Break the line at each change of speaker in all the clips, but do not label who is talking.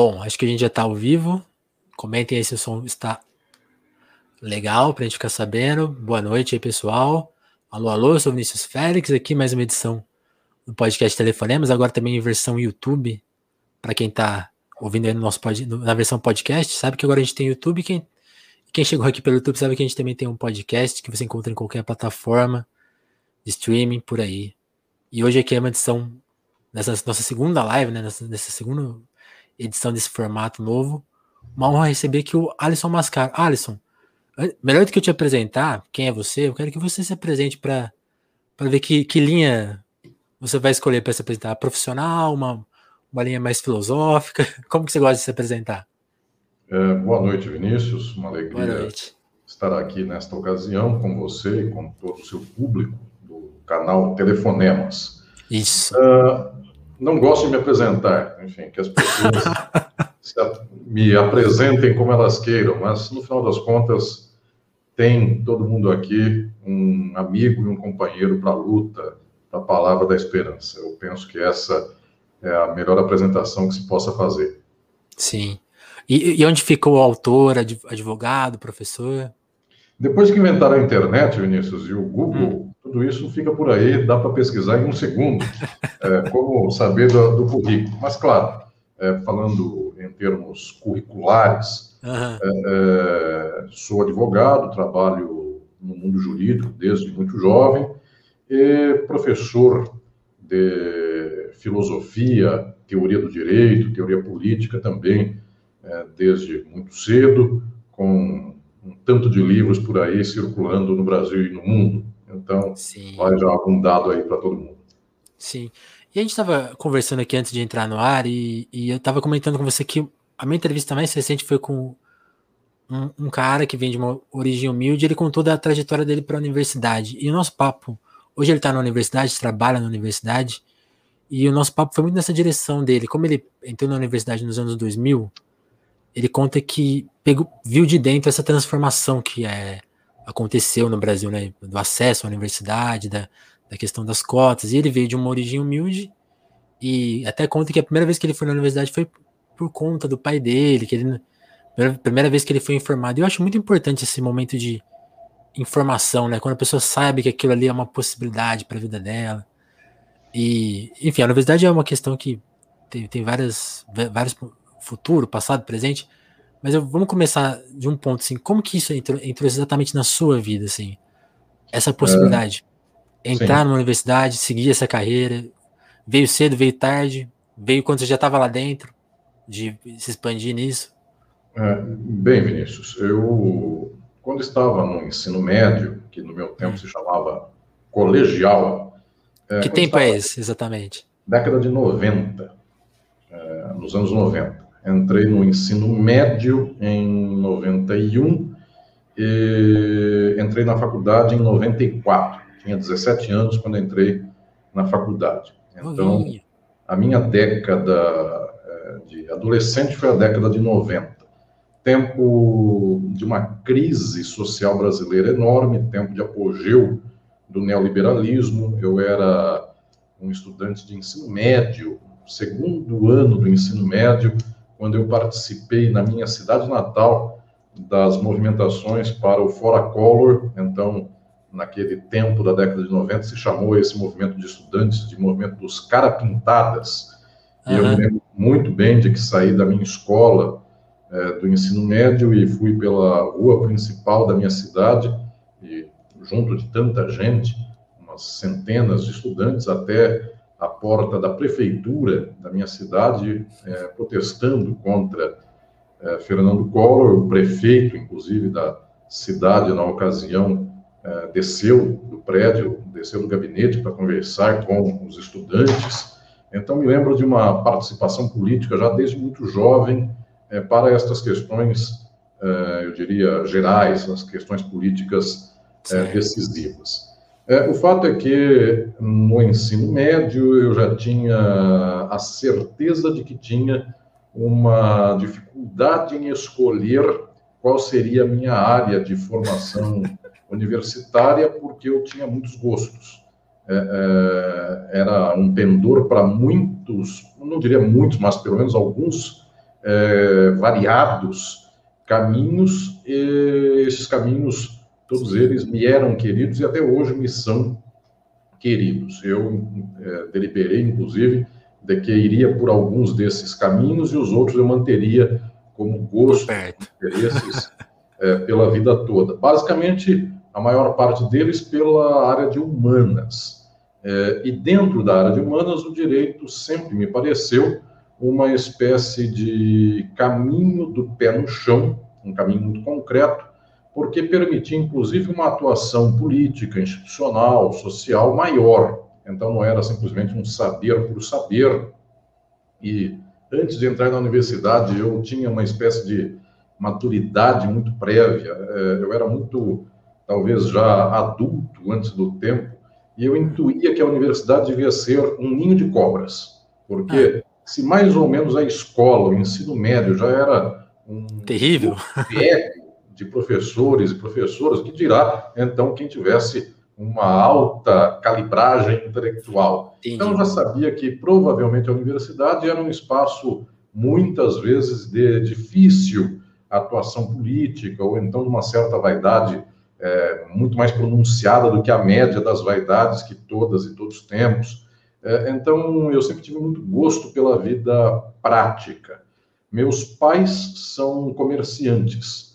Bom, acho que a gente já está ao vivo. Comentem aí se o som está legal para a gente ficar sabendo. Boa noite aí, pessoal. Alô, alô, sou Vinícius Félix, aqui mais uma edição do podcast Telefonemas, agora também em versão YouTube, para quem está ouvindo aí no nosso pod, na versão podcast, sabe que agora a gente tem YouTube, quem, quem chegou aqui pelo YouTube sabe que a gente também tem um podcast que você encontra em qualquer plataforma de streaming por aí. E hoje aqui é uma edição, nessa nossa segunda live, né, nessa, nessa segunda edição desse formato novo, uma honra receber aqui o Alisson Mascaro. Alisson, melhor do que eu te apresentar, quem é você, eu quero que você se apresente para ver que, que linha você vai escolher para se apresentar. Profissional, uma, uma linha mais filosófica? Como que você gosta de se apresentar?
É, boa noite, Vinícius. Uma alegria estar aqui nesta ocasião com você e com todo o seu público do canal Telefonemas.
Isso.
Uh, não gosto de me apresentar, enfim, que as pessoas me apresentem como elas queiram, mas no final das contas tem todo mundo aqui um amigo e um companheiro para a luta, para a palavra da esperança. Eu penso que essa é a melhor apresentação que se possa fazer.
Sim. E, e onde ficou o autor, advogado, professor?
Depois que inventaram a internet, Vinícius, e o Google, hum. Tudo isso fica por aí, dá para pesquisar em um segundo, é, como saber do, do, currículo. Mas, claro, é, falando em termos curriculares, uhum. sou advogado, trabalho no mundo jurídico desde muito jovem, e professor de filosofia, teoria do direito, teoria política também, é, desde muito cedo, com um tanto de livros por aí circulando no Brasil e no mundo. Então, Sim. vai já algum dado aí para todo mundo.
Sim. E a gente estava conversando aqui antes de entrar no ar e, e eu estava comentando com você que a minha entrevista mais recente foi com um, um, cara que vem de uma origem humilde, ele contou da trajetória dele para a universidade. E o nosso papo, hoje ele está na universidade, trabalha na universidade, e o nosso papo foi muito nessa direção dele. Como ele entrou na universidade nos anos 2000, ele conta que pegou, viu de dentro essa transformação que é, aconteceu no Brasil, né, do acesso à universidade, da, da questão das cotas, e ele veio de uma origem humilde, e até conta que a primeira vez que ele foi na universidade foi por conta do pai dele, que ele primeira, vez que ele foi informado. Eu acho muito importante esse momento de informação, né? Quando a pessoa sabe que aquilo ali é uma possibilidade para a vida dela. E, enfim, a universidade é uma questão que tem, tem várias, vários futuro, passado, presente. Mas eu, vamos começar de um ponto assim, como que isso entrou, entrou exatamente na sua vida, assim? Essa possibilidade. É, entrar sim. numa universidade, seguir essa carreira. Veio cedo, veio tarde, veio quando você já estava lá dentro, de se expandir nisso.
É, bem, Vinícius, eu quando estava no ensino médio, que no meu tempo se chamava colegial.
É, que tempo é esse, exatamente?
Década de 90, é, nos anos 90. Entrei no ensino médio em 91 e entrei na faculdade em 94. Tinha 17 anos quando entrei na faculdade. Então, a minha década é, de adolescente foi a década de 90. Tempo de uma crise social brasileira enorme, tempo de apogeu do neoliberalismo. Eu era um estudante de ensino médio, segundo ano do ensino médio, quando eu participei na minha cidade natal das movimentações para o Fora Color. Então, naquele tempo da década de 90, se chamou esse movimento de estudantes de movimento dos cara-pintadas. Uhum. E eu me lembro muito bem de que saí da minha escola é, do ensino médio e fui pela rua principal da minha cidade, e junto de tanta gente, umas centenas de estudantes, até à porta da prefeitura da minha cidade, é, protestando contra é, Fernando Collor, o prefeito, inclusive, da cidade, na ocasião, é, desceu do prédio, desceu do gabinete para conversar com os estudantes. Então, me lembro de uma participação política já desde muito jovem é, para estas questões, é, eu diria, gerais, as questões políticas é, decisivas. É, o fato é que no ensino médio eu já tinha a certeza de que tinha uma dificuldade em escolher qual seria a minha área de formação universitária, porque eu tinha muitos gostos. É, é, era um pendor para muitos, não diria muitos, mas pelo menos alguns é, variados caminhos, e esses caminhos, todos eles me eram queridos e até hoje me são queridos. Eu é, deliberei, inclusive, de que iria por alguns desses caminhos e os outros eu manteria como gosto, interesses é, pela vida toda. Basicamente, a maior parte deles pela área de humanas. É, e dentro da área de humanas, o direito sempre me pareceu uma espécie de caminho do pé no chão, um caminho muito concreto, porque permitia, inclusive, uma atuação política, institucional, social maior. Então, não era simplesmente um saber por saber. E antes de entrar na universidade, eu tinha uma espécie de maturidade muito prévia. É, eu era muito, talvez já adulto antes do tempo, e eu intuía que a universidade devia ser um ninho de cobras, porque ah. se mais ou menos a escola, o ensino médio já era um
terrível
de professores e professoras, que dirá então quem tivesse uma alta calibragem intelectual. Entendi. Então, já sabia que provavelmente a universidade era um espaço, muitas vezes, de difícil atuação política, ou então de uma certa vaidade é, muito mais pronunciada do que a média das vaidades que todas e todos temos. É, então, eu sempre tive muito gosto pela vida prática. Meus pais são comerciantes.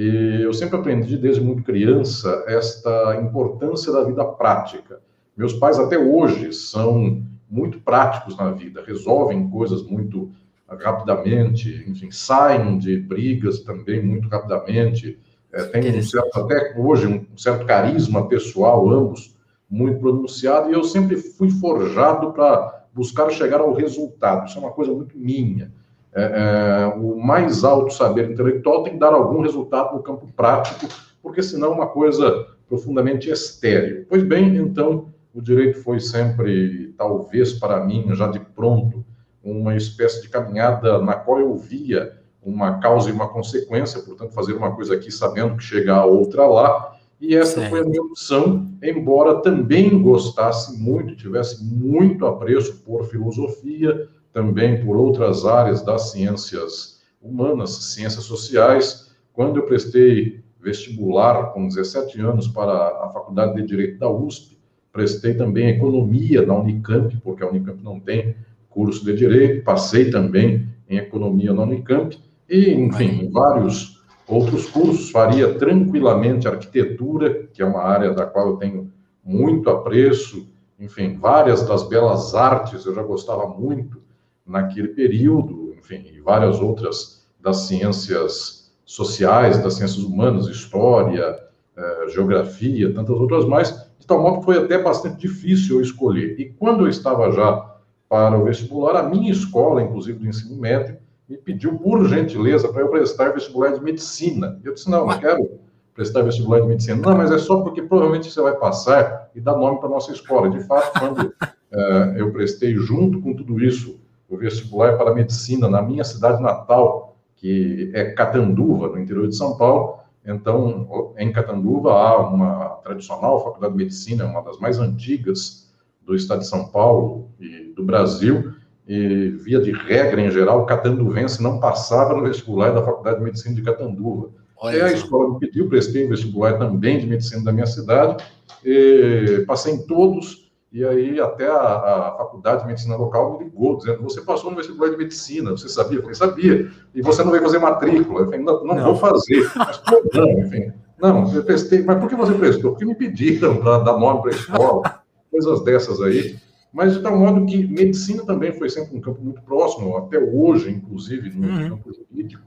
E eu sempre aprendi desde muito criança esta importância da vida prática. Meus pais até hoje são muito práticos na vida, resolvem coisas muito rapidamente, enfim, saem de brigas também muito rapidamente, é, tem um certo, até hoje um certo carisma pessoal, ambos muito pronunciado, e eu sempre fui forjado para buscar chegar ao resultado. Isso é uma coisa muito minha é, é, o mais alto saber intelectual tem que dar algum resultado no campo prático, porque senão é uma coisa profundamente estéril. Pois bem, então, o direito foi sempre, talvez para mim, já de pronto, uma espécie de caminhada na qual eu via uma causa e uma consequência, portanto, fazer uma coisa aqui sabendo que chega a outra lá, e essa certo. foi a minha opção, embora também gostasse muito, tivesse muito apreço por filosofia, também por outras áreas das ciências humanas, ciências sociais. Quando eu prestei vestibular com 17 anos para a Faculdade de Direito da USP, prestei também economia na Unicamp, porque a Unicamp não tem curso de direito, passei também em economia na Unicamp. E, enfim, vários outros cursos, faria tranquilamente arquitetura, que é uma área da qual eu tenho muito apreço, enfim, várias das belas artes eu já gostava muito, naquele período, enfim, e várias outras das ciências sociais, das ciências humanas, história, eh, geografia, tantas outras mais, de tal modo que foi até bastante difícil eu escolher. E quando eu estava já para o vestibular, a minha escola, inclusive do ensino médio, me pediu por gentileza para eu prestar vestibular de medicina. Eu disse: não, não quero prestar vestibular de medicina. Não, mas é só porque provavelmente você vai passar e dar nome para nossa escola. De fato, quando uh, eu prestei junto com tudo isso o vestibular para medicina na minha cidade natal, que é Catanduva, no interior de São Paulo. Então, em Catanduva há uma tradicional faculdade de medicina, uma das mais antigas do estado de São Paulo e do Brasil, e via de regra, em geral, o catanduvense não passava no vestibular da Faculdade de Medicina de Catanduva. Olha e a escola me pediu, prestei vestibular também de medicina da minha cidade, passei em todos, e aí até a, a, faculdade de medicina local me ligou, dizendo, você passou no vestibular de medicina, você sabia? Eu falei, sabia. E você não veio fazer matrícula? Eu falei, não, não, não. vou fazer. Mas, não, enfim. Não, eu prestei. Mas por que você prestou? Porque me pediram para dar nome para a escola, coisas dessas aí. Mas de tal modo que medicina também foi sempre um campo muito próximo, até hoje, inclusive, no uhum. campo jurídico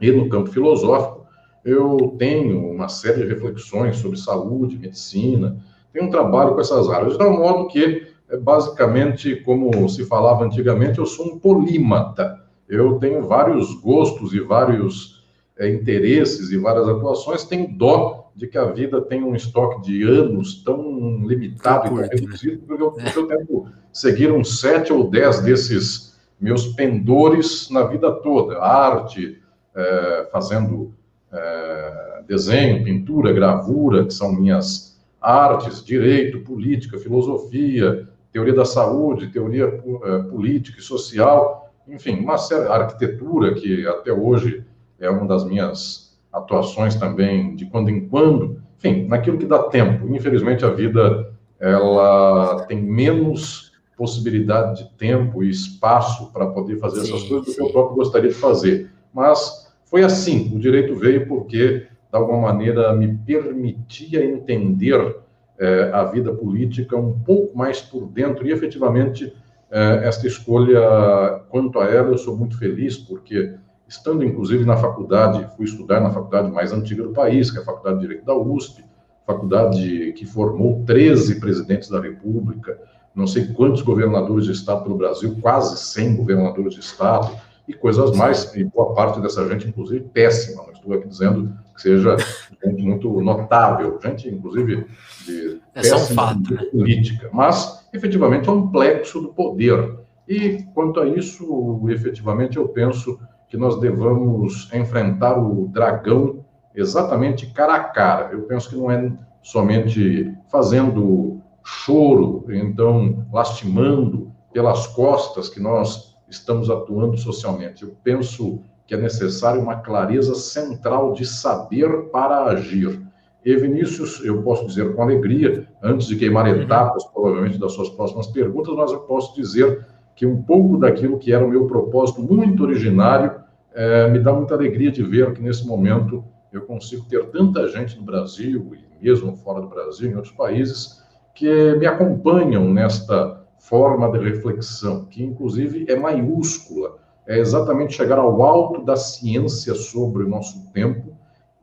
e no campo filosófico. Eu tenho uma série de reflexões sobre saúde, medicina, tem um trabalho com essas áreas, de tal modo que, é, basicamente, como se falava antigamente, eu sou um polímata. Eu tenho vários gostos e vários é, interesses e várias atuações. Tenho dó de que a vida tenha um estoque de anos tão limitado e tão reduzido, porque eu, porque eu tento seguir uns sete ou dez desses meus pendores na vida toda. Arte, é, fazendo é, desenho, pintura, gravura, que são minhas artes, direito, política, filosofia, teoria da saúde, teoria uh, política e social, enfim, uma série, arquitetura que até hoje é uma das minhas atuações também de quando em quando, enfim, naquilo que dá tempo. Infelizmente a vida ela tem menos possibilidade de tempo e espaço para poder fazer sim, essas coisas do que eu próprio gostaria de fazer. Mas foi assim, o direito veio porque de alguma maneira me permitia entender eh, a vida política um pouco mais por dentro. E efetivamente eh, esta escolha quanto a ela eu sou muito feliz porque estando inclusive na faculdade, fui estudar na faculdade mais antiga do país, que é a Faculdade de Direito da USP, faculdade que formou 13 presidentes da República, não sei quantos governadores de estado pelo Brasil, quase 100 governadores de estado, e coisas mais, e boa parte dessa gente, inclusive, péssima, não estou aqui dizendo que seja gente muito notável, gente, inclusive, de
é péssima um fato,
né? política, mas, efetivamente, é um plexo do poder. E, quanto a isso, efetivamente, eu penso que nós devamos enfrentar o dragão exatamente cara a cara. Eu penso que não é somente fazendo choro, então lastimando pelas costas que nós estamos atuando socialmente. Eu penso que é necessário uma clareza central de saber para agir. E Vinícius, eu posso dizer com alegria, antes de queimar uhum. etapas, provavelmente, das suas próximas perguntas, mas eu posso dizer que um pouco daquilo que era o meu propósito muito originário é, me dá muita alegria de ver que nesse momento eu consigo ter tanta gente no Brasil e mesmo fora do Brasil, em outros países, que me acompanham nesta forma de reflexão, que inclusive é maiúscula, é exatamente chegar ao alto da ciência sobre o nosso tempo,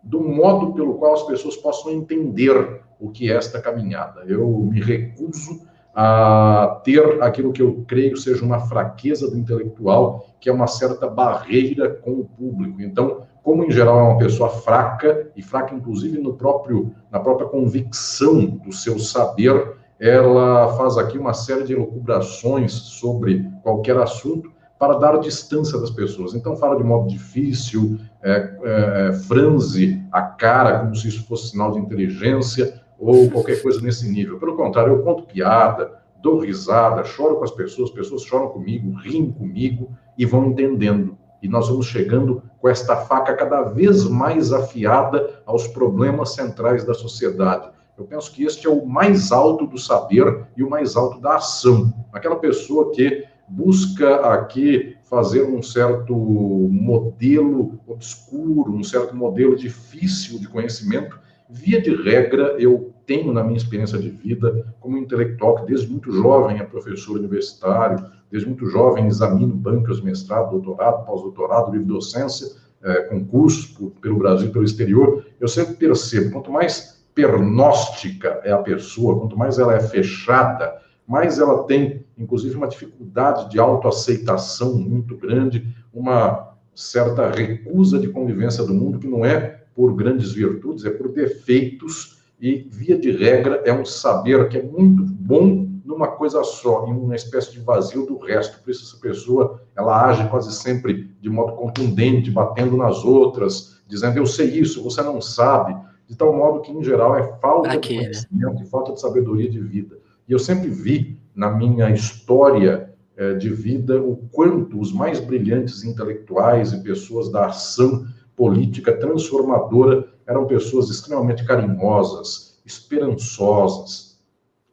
do modo pelo qual as pessoas possam entender o que é esta caminhada. Eu me recuso a ter aquilo que eu creio seja uma fraqueza do intelectual, que é uma certa barreira com o público. Então, como em geral é uma pessoa fraca e fraca inclusive no próprio na própria convicção do seu saber, ela faz aqui uma série de elucubrações sobre qualquer assunto para dar distância das pessoas. Então fala de modo difícil, é, é, é franze a cara como se isso fosse sinal de inteligência ou qualquer coisa nesse nível. Pelo contrário, eu conto piada, dou risada, choro com as pessoas, as pessoas choram comigo, riem comigo e vão entendendo. E nós vamos chegando com esta faca cada vez mais afiada aos problemas centrais da sociedade. Eu penso que este é o mais alto do saber e o mais alto da ação. Aquela pessoa que busca aqui fazer um certo modelo obscuro, um certo modelo difícil de conhecimento, via de regra, eu tenho na minha experiência de vida, como intelectual, que desde muito jovem é professor universitário, desde muito jovem examino bancas, mestrado, doutorado, pós-doutorado, livre docência, é, concursos por, pelo Brasil, pelo exterior, eu sempre percebo, quanto mais pernóstica é a pessoa, quanto mais ela é fechada, mais ela tem, inclusive, uma dificuldade de autoaceitação muito grande, uma certa recusa de convivência do mundo, que não é por grandes virtudes, é por defeitos, e, via de regra, é um saber que é muito bom numa coisa só, em uma espécie de vazio do resto. Por isso, essa pessoa, ela age quase sempre de modo contundente, batendo nas outras, dizendo, eu sei isso, você não sabe, de tal modo que, em geral, é falta Aqui, de né? conhecimento, né? falta de sabedoria de vida. E eu sempre vi, na minha história eh, de vida, o quanto os mais brilhantes intelectuais e pessoas da ação política transformadora eram pessoas extremamente carinhosas, esperançosas,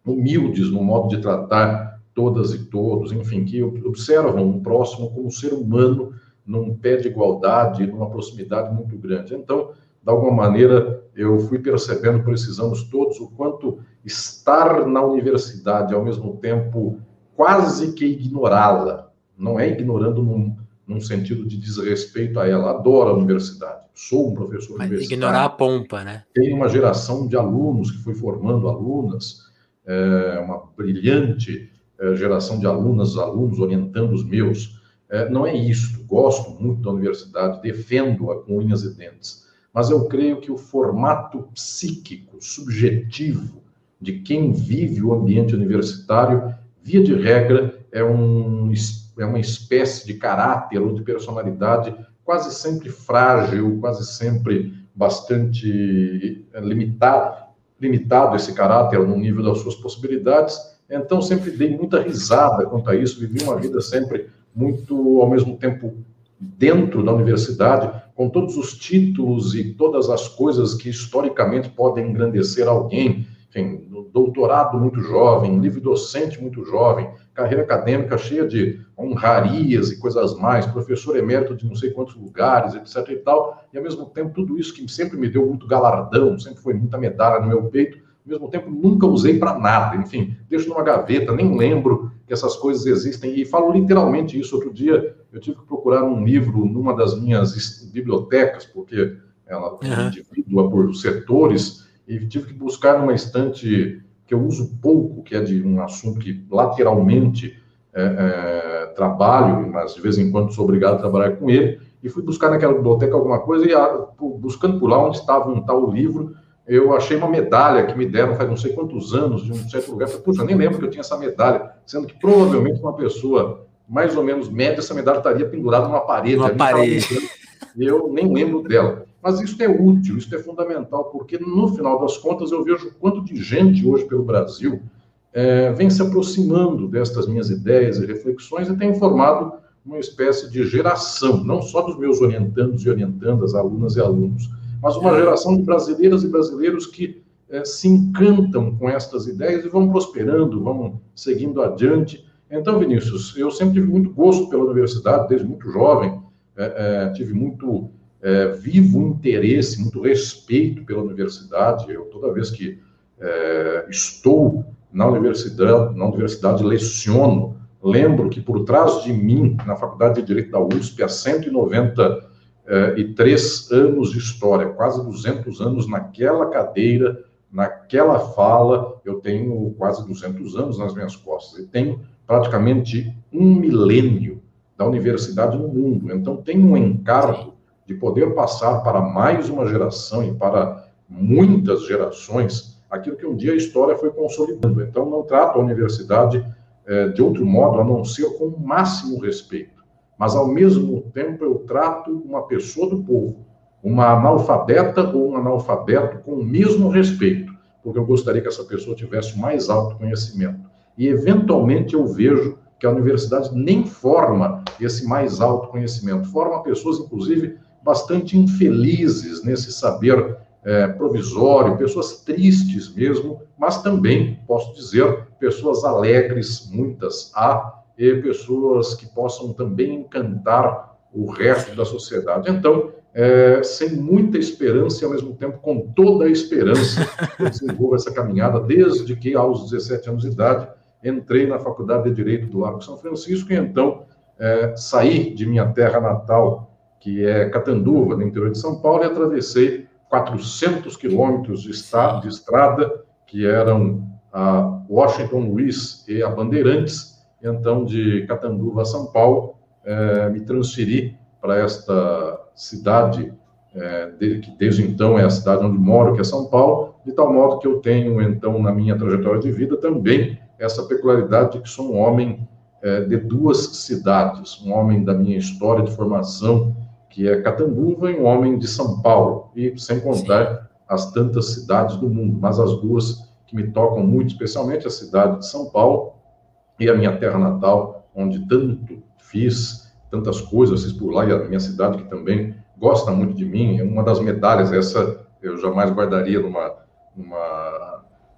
humildes no modo de tratar todas e todos, enfim, que observam o próximo como ser humano num pé de igualdade, numa proximidade muito grande. Então, de alguma maneira, eu fui percebendo por esses anos todos o quanto estar na universidade, ao mesmo tempo, quase que ignorá-la, não é ignorando num, num, sentido de desrespeito a ela, adoro a universidade, sou um professor
Mas universitário. ignorar a pompa, né?
Tenho uma geração de alunos que fui formando alunas, é, uma brilhante é, geração de alunas, alunos orientando os meus. É, não é isso. Gosto muito da universidade, defendo-a com unhas e dentes. Mas eu creio que o formato psíquico, subjetivo, de quem vive o ambiente universitário, via de regra, é, um, é uma espécie de caráter ou de personalidade quase sempre frágil, quase sempre bastante é, limitado, limitado esse caráter no nível das suas possibilidades, então sempre dei muita risada quanto a isso, vivi uma vida sempre muito, ao mesmo tempo, dentro da universidade, com todos os títulos e todas as coisas que historicamente podem engrandecer alguém, enfim, doutorado muito jovem, livre docente muito jovem, carreira acadêmica cheia de honrarias e coisas mais, professor emérito de não sei quantos lugares, etc e tal, e ao mesmo tempo tudo isso que sempre me deu muito galardão, sempre foi muita medalha no meu peito, ao mesmo tempo nunca usei para nada, enfim, deixo numa gaveta, nem lembro que essas coisas existem, e falo literalmente isso. Outro dia eu tive que procurar um livro numa das minhas bibliotecas, porque ela uhum. dividida por setores, e tive que buscar numa estante que eu uso pouco, que é de um assunto que lateralmente é, é, trabalho, mas de vez em quando sou obrigado a trabalhar com ele, e fui buscar naquela biblioteca alguma coisa, e a, buscando por lá onde estava um tal livro, eu achei uma medalha que me deram faz não sei quantos anos, de um certo lugar. Falei, puxa, nem lembro que eu tinha essa medalha, sendo que provavelmente uma pessoa mais ou menos média, essa medalha estaria pendurada numa parede.
Uma parede.
Eu nem lembro dela. Mas isso é útil, isso é fundamental, porque no final das contas eu vejo quanto de gente hoje pelo Brasil é, vem se aproximando destas minhas ideias e reflexões e tem formado uma espécie de geração, não só dos meus orientandos e orientandas, alunas e alunos, mas uma geração de brasileiras e brasileiros que é, se encantam com estas ideias e vão prosperando, vão seguindo adiante. Então, Vinícius, eu sempre tive muito gosto pela universidade, desde muito jovem, é, é, tive muito vivo interesse, muito respeito pela universidade. Eu, toda vez que estou na universidade, na universidade, leciono, lembro que por trás de mim, na Faculdade de Direito da USP, há 190 eh, e três anos de história, quase 200 anos naquela cadeira, naquela fala. Eu tenho quase 200 anos nas minhas costas e tenho praticamente um milênio da universidade no mundo. Então, tenho um encargo de poder passar para mais uma geração e para muitas gerações aquilo que um dia a história foi consolidando. Então, não trato a universidade eh, de outro modo a não ser com o máximo respeito mas ao mesmo tempo eu trato uma pessoa do povo, uma analfabeta ou um analfabeto com o mesmo respeito, porque eu gostaria que essa pessoa tivesse mais alto conhecimento. E eventualmente eu vejo que a universidade nem forma esse mais alto conhecimento, forma pessoas, inclusive, bastante infelizes nesse saber é, provisório, pessoas tristes mesmo, mas também, posso dizer, pessoas alegres, muitas há, e pessoas que possam também encantar o resto da sociedade. Então, é, sem muita esperança e, ao mesmo tempo, com toda a esperança, eu essa caminhada desde que, aos 17 anos de idade, entrei na Faculdade de Direito do Largo São Francisco e, então, é, saí de minha terra natal, que é Catanduva, no interior de São Paulo, e atravessei 400 quilômetros de, de estrada, que eram a Washington Luiz e a Bandeirantes, então de Catanduva a São Paulo, é, me transferi para esta cidade, é, de, que desde então é a cidade onde moro, que é São Paulo, de tal modo que eu tenho, então, na minha trajetória de vida também essa peculiaridade de que sou um homem é, de duas cidades, um homem da minha história de formação, que é Catanduva, e um homem de São Paulo, e sem contar Sim. as tantas cidades do mundo, mas as duas que me tocam muito, especialmente a cidade de São Paulo, e a minha terra natal, onde tanto fiz, tantas coisas fiz por lá, e a minha cidade que também gosta muito de mim, é uma das medalhas, essa eu jamais guardaria numa, numa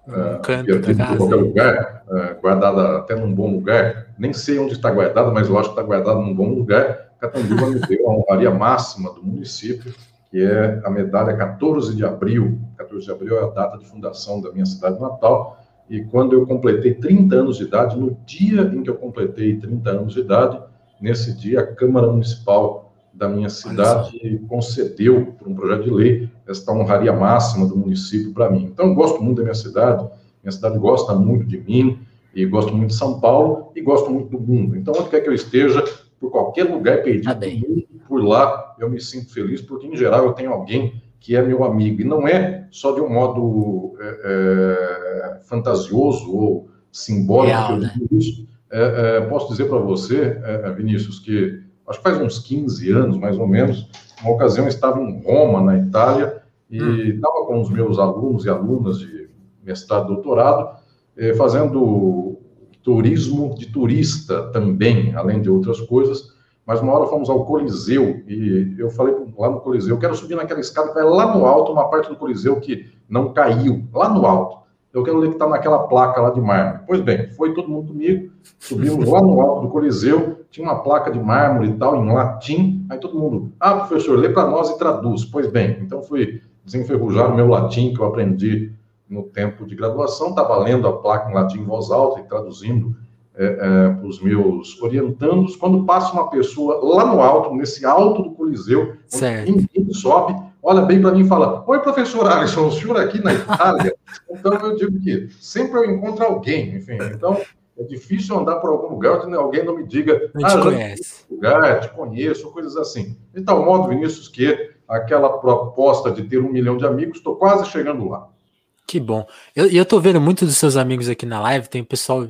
um uh, canto da
casa. qualquer lugar, uh, guardada até num bom lugar, nem sei onde está guardada, mas eu acho que está guardada num bom lugar, Catanduva me deu a honraria máxima do município, que é a medalha 14 de abril, 14 de abril é a data de fundação da minha cidade natal, e quando eu completei 30 anos de idade, no dia em que eu completei 30 anos de idade, nesse dia a Câmara Municipal da minha cidade concedeu, por um projeto de lei, esta honraria máxima do município para mim. Então, eu gosto muito da minha cidade, minha cidade gosta muito de mim, e gosto muito de São Paulo, e gosto muito do mundo. Então, onde quer que eu esteja, por qualquer lugar perdido tá mundo, por lá, eu me sinto feliz, porque, em geral, eu tenho alguém que é meu amigo. E não é só de um modo é, é, fantasioso ou simbólico. Real, né? é, é posso dizer para você, é, Vinícius, que acho que faz uns 15 anos, mais ou menos, uma ocasião eu estava em Roma, na Itália, e hum. estava com os meus alunos e alunas de mestrado e doutorado, fazendo turismo de turista também, além de outras coisas. Mas uma hora fomos ao Coliseu e eu falei lá no Coliseu, eu quero subir naquela escada vai lá no alto, uma parte do Coliseu que não caiu, lá no alto. Eu quero ler que está naquela placa lá de mármore. Pois bem, foi todo mundo comigo, subimos lá no alto do Coliseu, tinha uma placa de mármore e tal, em latim. Aí todo mundo, ah, professor, lê para nós e traduz. Pois bem, então fui desenferrujar o meu latim que eu aprendi no tempo de graduação, estava lendo a placa em latim em voz alta e traduzindo é, é, para os meus orientandos. Quando passa uma pessoa lá no alto, nesse alto do Coliseu, ninguém sobe, olha bem para mim e fala: Oi, professor Alisson, o senhor aqui na Itália? Então eu digo que sempre eu encontro alguém, enfim. Então é difícil andar por algum lugar onde alguém não me diga:
não Ah, te conhece.
Lugar, te conheço, coisas assim. De tal modo, Vinícius, que aquela proposta de ter um milhão de amigos, estou quase chegando lá.
Que bom. E eu, eu tô vendo muitos dos seus amigos aqui na live, tem o pessoal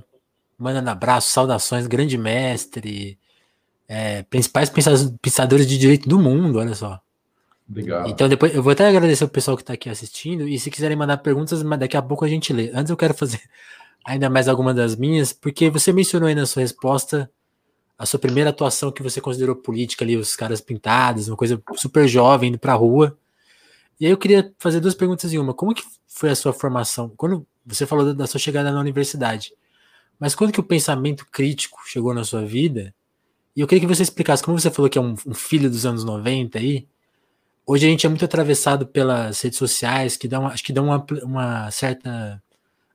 mandando abraço, saudações, grande mestre, é, principais pensadores de direito do mundo, olha só.
Obrigado.
Então depois eu vou até agradecer o pessoal que está aqui assistindo e se quiserem mandar perguntas, daqui a pouco a gente lê. Antes eu quero fazer ainda mais alguma das minhas, porque você mencionou aí na sua resposta a sua primeira atuação que você considerou política ali, os caras pintados, uma coisa super jovem indo para a rua. E aí eu queria fazer duas perguntas em uma. Como que foi a sua formação? Quando você falou da sua chegada na universidade, mas quando que o pensamento crítico chegou na sua vida? E eu queria que você explicasse, como você falou que é um, um filho dos anos 90 aí, hoje a gente é muito atravessado pelas redes sociais, que dão, acho que dão uma, uma certa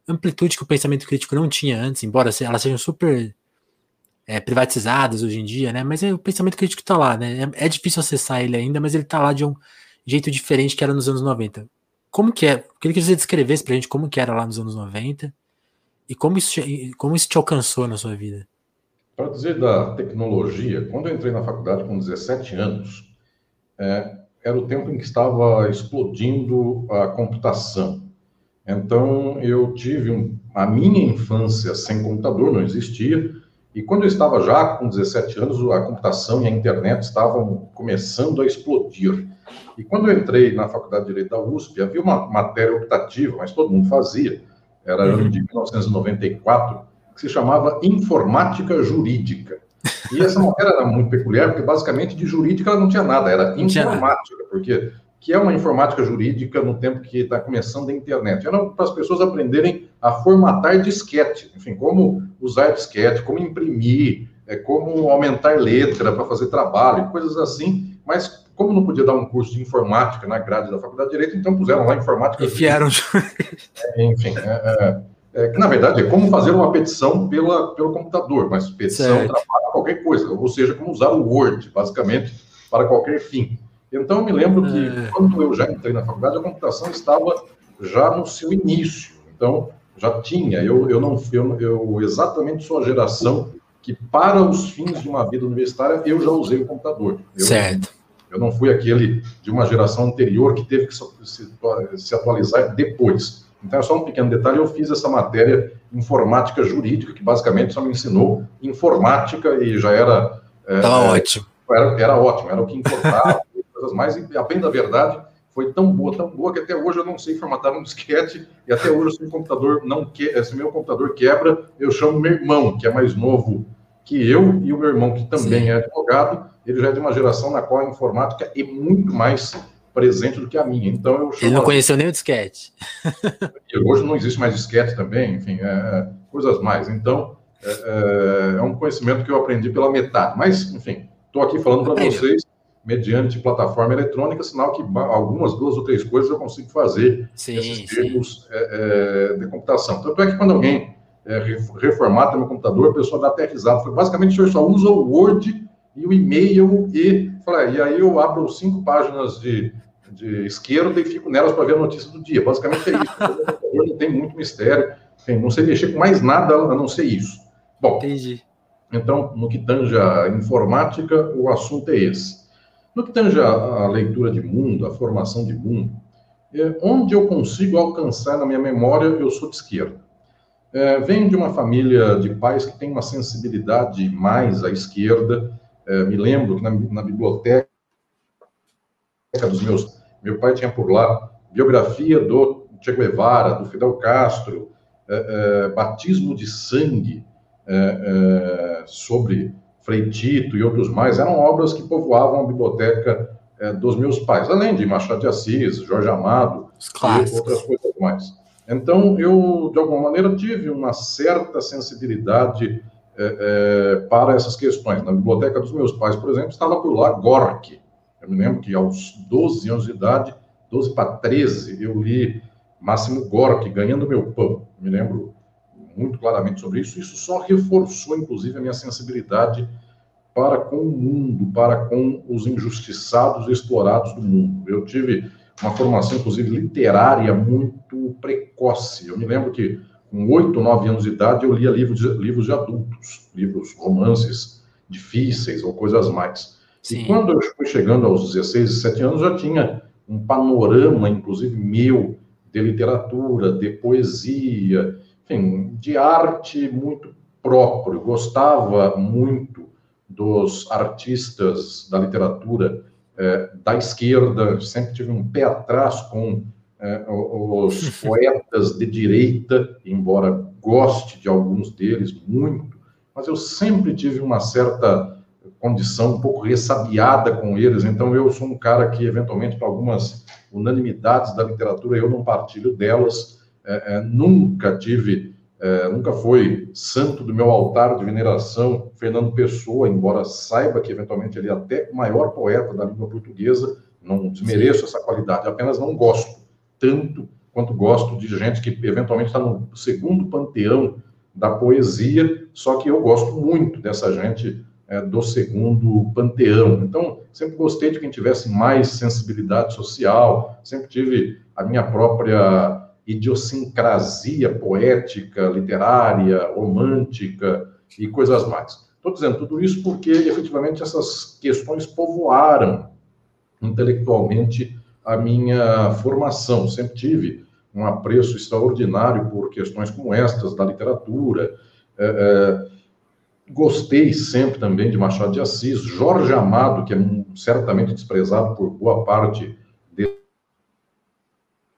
amplitude que o pensamento crítico não tinha antes, embora elas sejam super é, privatizadas hoje em dia, né? Mas é, o pensamento crítico está lá, né? É, é, difícil acessar ele ainda, mas ele está lá de um, jeito diferente que era nos anos 90. Como que é? Eu queria que você descrevesse pra gente como que era lá nos anos 90 e como isso, como isso te alcançou na sua vida.
Para dizer da tecnologia, quando eu entrei na faculdade com 17 anos, é, era o tempo em que estava explodindo a computação. Então, eu tive um, a minha infância sem computador, não existia, e quando eu estava já com 17 anos, a computação e a internet estavam começando a explodir. E quando eu entrei na Faculdade de Direito da USP, havia uma matéria optativa, mas todo mundo fazia, era ano de 1994, que se chamava Informática Jurídica. E essa matéria era muito peculiar, porque basicamente de jurídica ela não tinha nada, era informática, porque que é uma informática jurídica no tempo que está começando a internet. Era para as pessoas aprenderem a formatar disquete, enfim, como usar disquete, como imprimir, é, como aumentar letra para fazer trabalho, coisas assim, mas como não podia dar um curso de informática na grade da Faculdade de Direito, então puseram lá informática.
Enfiaram.
É, enfim, é, é, é, que na verdade é como fazer uma petição pela, pelo computador, mas petição trabalha qualquer coisa, ou seja, como usar o Word, basicamente, para qualquer fim. Então eu me lembro que é. quando eu já entrei na faculdade, a computação estava já no seu início. Então já tinha. Eu, eu não eu, eu exatamente sou a geração que para os fins de uma vida universitária eu já usei o computador. Eu,
certo.
Eu não fui aquele de uma geração anterior que teve que se, se atualizar depois. Então, é só um pequeno detalhe, eu fiz essa matéria informática jurídica, que basicamente só me ensinou informática e já era...
É, tá ótimo.
Era, era ótimo, era o que importava, coisas mais... E, a bem da verdade, foi tão boa, tão boa, que até hoje eu não sei formatar um disquete, e até hoje, se o computador não que, se meu computador quebra, eu chamo meu irmão, que é mais novo que eu, e o meu irmão, que também Sim. é advogado, ele já é de uma geração na qual a informática é muito mais presente do que a minha. Então eu
Ele não conheceu nem o disquete.
hoje não existe mais disquete também, enfim, é, é, coisas mais. Então é, é, é, um conhecimento que eu aprendi pela metade. Mas, enfim, estou aqui falando para vocês mediante plataforma eletrônica, sinal que algumas duas ou três coisas eu consigo fazer
sim, esses
termos é, é, de computação. Tanto é que quando alguém reformata meu computador, a pessoa dá até risada. Basicamente, o senhor só usa o Word e o e-mail e, e aí eu abro cinco páginas de, de esquerda e fico nelas para ver a notícia do dia. Basicamente é isso. não tem muito mistério. Enfim, não sei mexer com mais nada a não ser isso. Bom,
Entendi.
então, no que tange a informática, o assunto é esse. No que tange a, leitura de mundo, a formação de mundo, é, onde eu consigo alcançar na minha memória, eu sou de esquerda. É, venho de uma família de pais que tem uma sensibilidade mais à esquerda, é, me lembro que na, na, biblioteca dos meus, meu pai tinha por lá biografia do Che Guevara, do Fidel Castro, é, é, batismo de sangue. é, é, sobre Frei Tito e outros mais, eram obras que povoavam a biblioteca dos meus pais, além de Machado de Assis, Jorge Amado e outras coisas mais. Então, eu, de alguma maneira, tive uma certa sensibilidade é, é, para essas questões. Na biblioteca dos meus pais, por exemplo, estava por lá Gork. Eu me lembro que aos 12 anos de idade, 12 para 13, eu li Máximo Gork, Ganhando Meu Pão. Me lembro muito claramente sobre isso. Isso só reforçou, inclusive, a minha sensibilidade para com o mundo, para com os injustiçados e explorados do mundo. Eu tive uma formação, inclusive, literária muito precoce. Eu me lembro que, com oito, nove anos de idade, eu lia livros de, livros de adultos, livros, romances difíceis ou coisas mais. Sim. E quando eu fui chegando aos 16, 17 anos, já tinha um panorama, inclusive meu, de literatura, de poesia, enfim, de arte muito próprio. Gostava muito dos artistas da literatura é, da esquerda, sempre tive um pé atrás com os poetas de direita, embora goste de alguns deles muito, mas eu sempre tive uma certa condição um pouco ressabiada com eles, então eu sou um cara que, eventualmente, para algumas unanimidades da literatura, eu não partilho delas, é, é, nunca tive é, nunca foi santo do meu altar de veneração, Fernando Pessoa, embora saiba que eventualmente ele é até o maior poeta da língua portuguesa, não desmereço Sim. essa qualidade, apenas não gosto tanto quanto gosto de gente que eventualmente está no segundo panteão da poesia, só que eu gosto muito dessa gente é, do segundo panteão. Então, sempre gostei de quem tivesse mais sensibilidade social, sempre tive a minha própria idiosincrasia poética, literária, romântica e coisas mais. Estou dizendo tudo isso porque, efetivamente, essas questões povoaram intelectualmente a minha formação. Sempre tive um apreço extraordinário por questões como estas da literatura. É, é, gostei sempre também de Machado de Assis, Jorge Amado, que é certamente desprezado por boa parte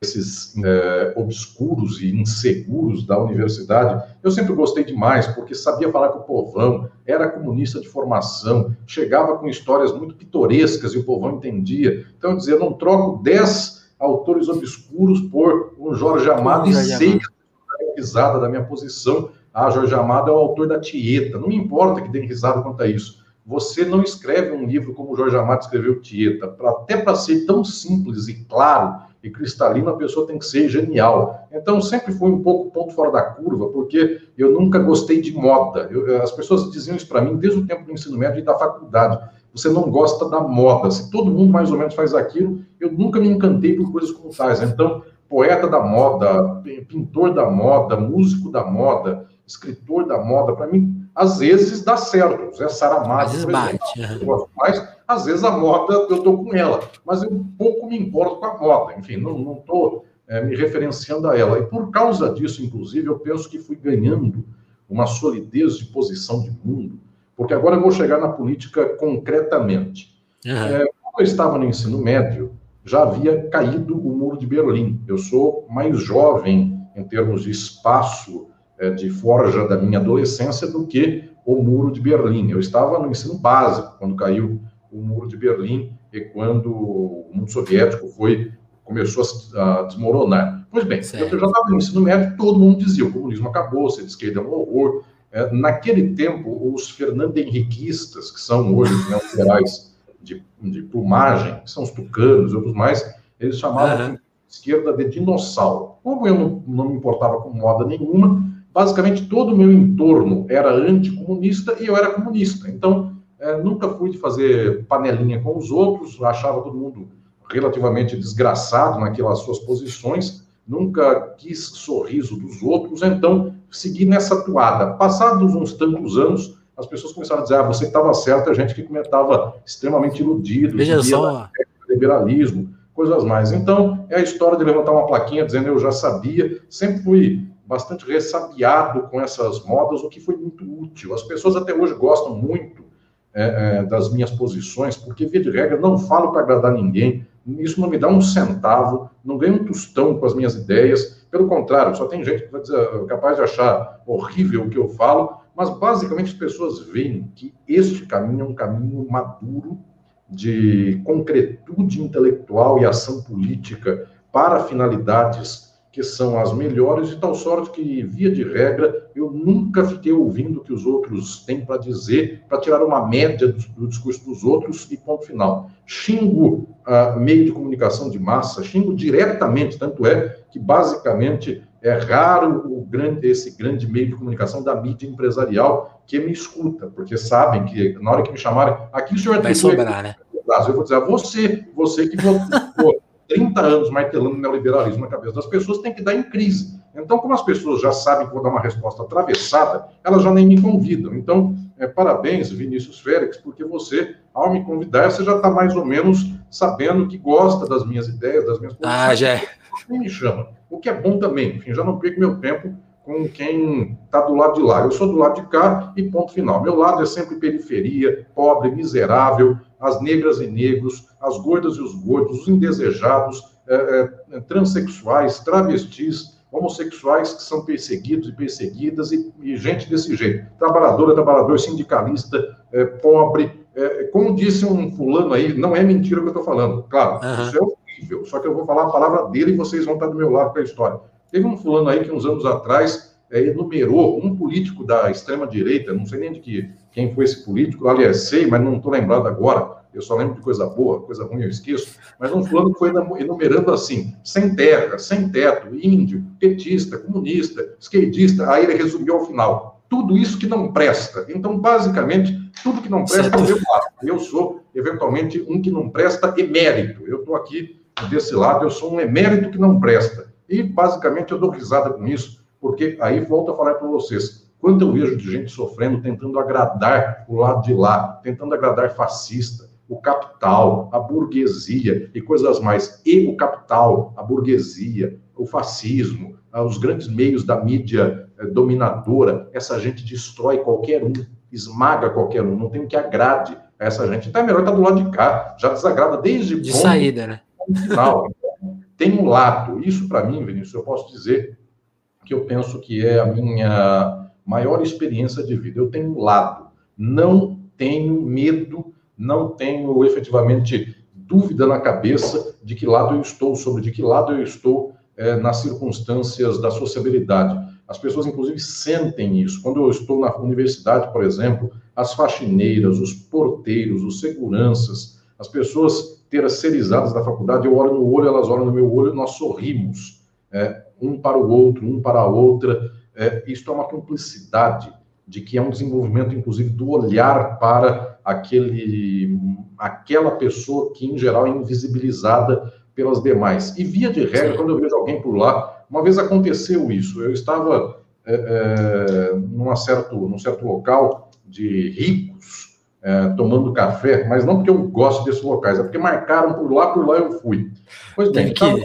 esses é, obscuros e inseguros da universidade, eu sempre gostei demais, porque sabia falar com o povão, era comunista de formação, chegava com histórias muito pitorescas e o povão entendia. Então, eu dizia, não troco dez autores obscuros por um Jorge Amado e sei a risada da minha posição. Ah, Jorge Amado é o autor da Tieta. Não me importa que dê risada quanto a isso. Você não escreve um livro como Jorge Amado escreveu Tieta. Até para ser tão simples e claro e cristalino, a pessoa tem que ser genial. Então, sempre fui um pouco ponto fora da curva, porque eu nunca gostei de moda. Eu, as pessoas diziam isso para mim desde o tempo do ensino médio e da faculdade. Você não gosta da moda. Se todo mundo mais ou menos faz aquilo, eu nunca me encantei por coisas como tais. Então, poeta da moda, pintor da moda, músico da moda, escritor da moda, para mim, às vezes dá certo. Zé Saramago, às vezes bate. Exemplo, mas às vezes a moda eu estou com ela, mas eu pouco me importo com a moda. Enfim, não estou é, me referenciando a ela. E por causa disso, inclusive, eu penso que fui ganhando uma solidez de posição de mundo, porque agora eu vou chegar na política concretamente. Uhum. É, quando eu estava no ensino médio, já havia caído o muro de Berlim. Eu sou mais jovem em termos de espaço de forja da minha adolescência do que o muro de Berlim. Eu estava no ensino básico quando caiu o muro de Berlim e quando o mundo soviético foi começou a, desmoronar. Pois bem, certo. eu já estava no ensino médio, todo mundo dizia o comunismo acabou, ser de esquerda é um horror. É, naquele tempo, os Fernando Henriquistas, que são hoje os neoliberais de, de plumagem, que são os tucanos e outros mais, eles chamavam uhum. esquerda de dinossauro. Como eu não, não me importava com moda nenhuma, basicamente todo o meu entorno era anticomunista e eu era comunista. Então, é, nunca fui de fazer panelinha com os outros, achava todo mundo relativamente desgraçado naquelas suas posições, nunca quis sorriso dos outros, então segui nessa toada. Passados uns tantos anos, as pessoas começaram a dizer: ah, você estava certo, a gente que estava extremamente iludido,
Veja só.
liberalismo, coisas mais. Então, é a história de levantar uma plaquinha dizendo eu já sabia, sempre fui bastante ressabiado com essas modas, o que foi muito útil. As pessoas até hoje gostam muito é, é, das minhas posições, porque, via de regra, não falo para agradar ninguém, isso não me dá um centavo, não ganho um tostão com as minhas ideias, pelo contrário, só tem gente que vai dizer, capaz de achar horrível o que eu falo, mas basicamente as pessoas veem que este caminho é um caminho maduro de concretude intelectual e ação política para finalidades que são as melhores, de tal sorte que, via de regra, eu nunca fiquei ouvindo o que os outros têm para dizer, para tirar uma média do, do, discurso dos outros e ponto final. Xingo uh, meio de comunicação de massa, xingo diretamente, tanto é que, basicamente, é raro o grande, esse grande meio de comunicação da mídia empresarial que me escuta, porque sabem que, na hora que me chamarem, aqui o senhor...
Vai sobrar, né?
Eu vou dizer a você, você que votou 30 anos martelando o neoliberalismo na cabeça das pessoas, tem que dar em crise. Então, como as pessoas já sabem que vou dar uma resposta atravessada, elas já nem me convidam. Então, é, parabéns, Vinícius Félix, porque você, ao me convidar, você já está mais ou menos sabendo que gosta das minhas ideias, das minhas
posições. Ah, já é.
Nem me chama. O que é bom também. Enfim, já não perco meu tempo com quem está do lado de lá. Eu sou do lado de cá e ponto final. Meu lado é sempre periferia, pobre, miserável, as negras e negros, as gordas e os gordos, os indesejados, é, é, transexuais, travestis, homossexuais que são perseguidos e perseguidas e, e gente desse jeito. Trabalhadora, trabalhador, sindicalista, é, pobre. Como disse um fulano aí, não é mentira o que eu estou falando. Claro, uhum. isso é horrível, só que eu vou falar a palavra dele e vocês vão estar do meu lado com a história. Teve um fulano aí que uns anos atrás é, enumerou um político da extrema-direita, não sei nem de que, quem foi esse político, aliás, sei, mas não estou lembrado agora, eu só lembro de coisa boa, coisa ruim eu esqueço, mas um fulano foi enumerando assim, sem terra, sem teto, índio, petista, comunista, esquerdista, aí ele resumiu ao final, tudo isso que não presta. Então, basicamente, tudo que não presta é o meu lado. Eu sou, eventualmente, um que não presta emérito. Eu estou aqui desse lado, eu sou um emérito que não presta. E, basicamente, eu dou risada com isso, porque aí volto a falar para vocês. Quando eu vejo de gente sofrendo, tentando agradar o lado de lá, tentando agradar fascista, o capital, a burguesia e coisas mais, e o capital, a burguesia, o fascismo, ah, os grandes meios da mídia eh, dominadora, essa gente destrói qualquer um, esmaga qualquer um, não tem o que agrade a essa gente. Então é melhor estar do lado de cá, já desagrada desde
de saída, né?
Final. Tem um lado, isso para mim, Vinícius, eu posso dizer que eu penso que é a minha maior experiência de vida. Eu tenho um lado, não tenho medo, não tenho efetivamente dúvida na cabeça de que lado eu estou, sobre de que lado eu estou é, nas circunstâncias da sociabilidade. As pessoas, inclusive, sentem isso. Quando eu estou na universidade, por exemplo, as faxineiras, os porteiros, os seguranças, as pessoas terceirizadas da faculdade, eu olho no olho, elas olham no meu olho, nós sorrimos. É, um para o outro, um para a outra. É, isso é uma cumplicidade de que é um desenvolvimento, inclusive, do olhar para aquele, aquela pessoa que, em geral, é invisibilizada pelas demais. E, via de regra, quando eu vejo alguém por lá, uma vez aconteceu isso. Eu estava é, é, numa certo, num certo local de ricos, é, tomando café, mas não porque eu gosto desses locais, é porque marcaram por lá, por lá eu fui. Pois bem, estava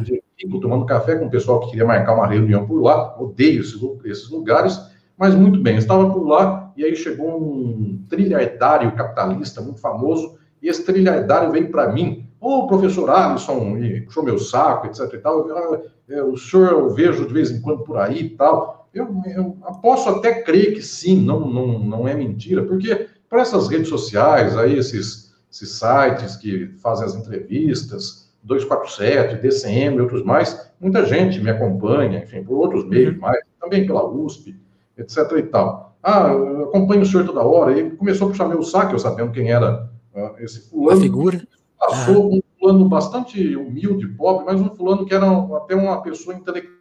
de rico, tomando café com o pessoal que queria marcar uma reunião por lá, odeio esses, esses lugares, mas muito bem, estava por lá e aí chegou um trilhardário capitalista muito famoso, e esse trilhardário veio para mim, ô oh, professor Alisson, e puxou meu saco, etc e tal, eu, eu, o senhor eu vejo de vez em quando por aí e tal, eu, eu posso até crer que sim, não, não, não é mentira, porque para essas redes sociais, aí esses, esses sites que fazem as entrevistas, 247, DCM e outros mais, muita gente me acompanha, enfim, por outros meios uhum. mais, também pela USP, etc. e tal. Ah, eu acompanho o senhor toda hora. E começou a puxar meu saco, eu sabendo quem era uh, esse fulano.
A figura.
Passou um fulano bastante humilde, pobre, mas um fulano que era até uma pessoa intelectual.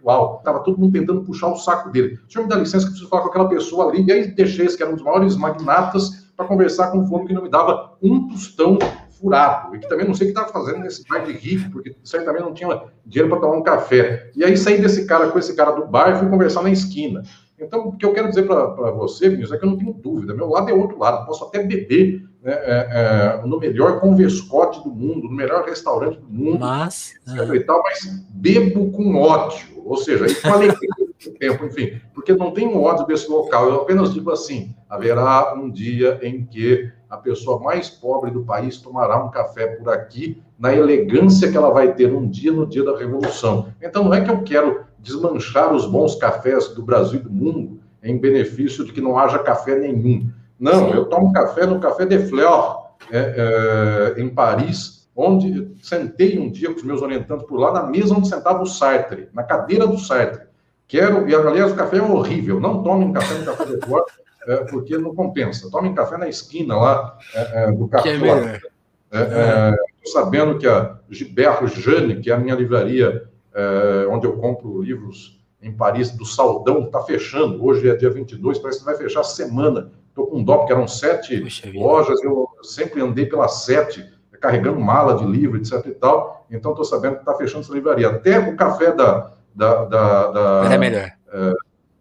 Estava todo mundo tentando puxar o saco dele. O senhor me dá licença que preciso falar com aquela pessoa ali. E aí deixei esse que era um dos maiores magnatas para conversar com um fulano que não me dava um tostão furado, e que também não sei o que estava fazendo nesse bar de rico, porque certamente não tinha dinheiro para tomar um café. E aí saí desse cara com esse cara do bar e fui conversar na esquina. Então, o que eu quero dizer para você, Vinícius, é que eu não tenho dúvida. Meu lado é outro lado. Posso até beber é, é, no melhor converscote do mundo, no melhor restaurante do mundo,
mas,
etc. E tal, mas bebo com ódio. Ou seja, e com alegria tempo, enfim, porque não tenho ódio desse local. Eu apenas digo assim: haverá um dia em que a pessoa mais pobre do país tomará um café por aqui, na elegância que ela vai ter um dia no dia da revolução. Então, não é que eu quero desmanchar os bons cafés do Brasil e do mundo em benefício de que não haja café nenhum. Não, eu tomo café no Café de Fleur, é, é, em Paris, onde sentei um dia com os meus orientantes por lá, na mesa onde sentava o Sartre, na cadeira do Sartre. Quero, e aliás, o café é horrível, não tomem café no Café de Fleur, é, porque não compensa. Tomem café na esquina lá é, é, do café. Estou sabendo que a Gilberto Jane, que é a minha livraria onde eu compro livros em Paris, do Saldão, está fechando. Hoje é dia 22, parece que vai fechar a semana. Estou com dó, porque eram sete lojas, eu sempre andei pelas sete, carregando mala de livro, etc e tal. Então, estou sabendo que está fechando essa livraria. Até o café da... da, da, da
é melhor. É,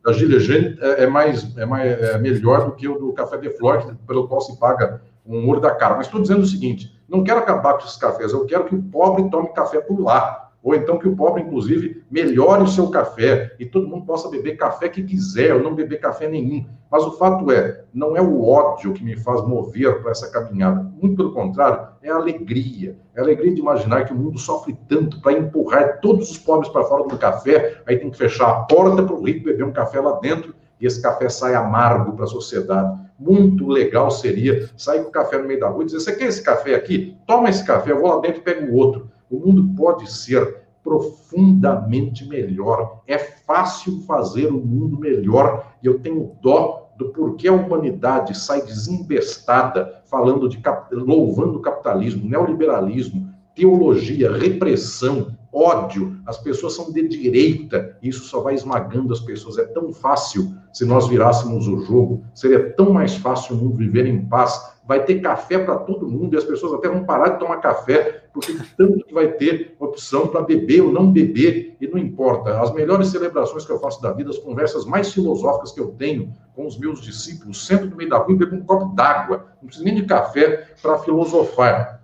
da Gilles é, é, mais, é, mais, é melhor do que o do Café de Flor, pelo qual se paga um ouro da cara. Mas estou dizendo o seguinte, não quero acabar com esses cafés, eu quero que o pobre tome café por lá ou então que o pobre, inclusive, melhore o seu café e todo mundo possa beber café que quiser, ou não beber café nenhum. Mas o fato é, não é o ódio que me faz mover para essa caminhada. Muito pelo contrário, é a alegria. É a alegria de imaginar que o mundo sofre tanto para empurrar todos os pobres para fora do café, aí tem que fechar a porta para o rico beber um café lá dentro e esse café sai amargo para a sociedade. Muito legal seria sair com o café no meio da rua e dizer: Você quer esse café aqui? Toma esse café, eu vou lá dentro e pego o outro. O mundo pode ser profundamente melhor. É fácil fazer o mundo melhor e eu tenho dó do porquê a humanidade sai desembestada falando de louvando o capitalismo, neoliberalismo, teologia, repressão, ódio. As pessoas são de direita, e isso só vai esmagando as pessoas. É tão fácil se nós virássemos o jogo, seria tão mais fácil o mundo viver em paz vai ter café para todo mundo, e as pessoas até vão parar de tomar café, porque tanto que vai ter opção para beber ou não beber, e não importa. As melhores celebrações que eu faço da vida, as conversas mais filosóficas que eu tenho com os meus discípulos, sempre no meio da rua e bebo um copo d'água, não preciso nem de café para filosofar.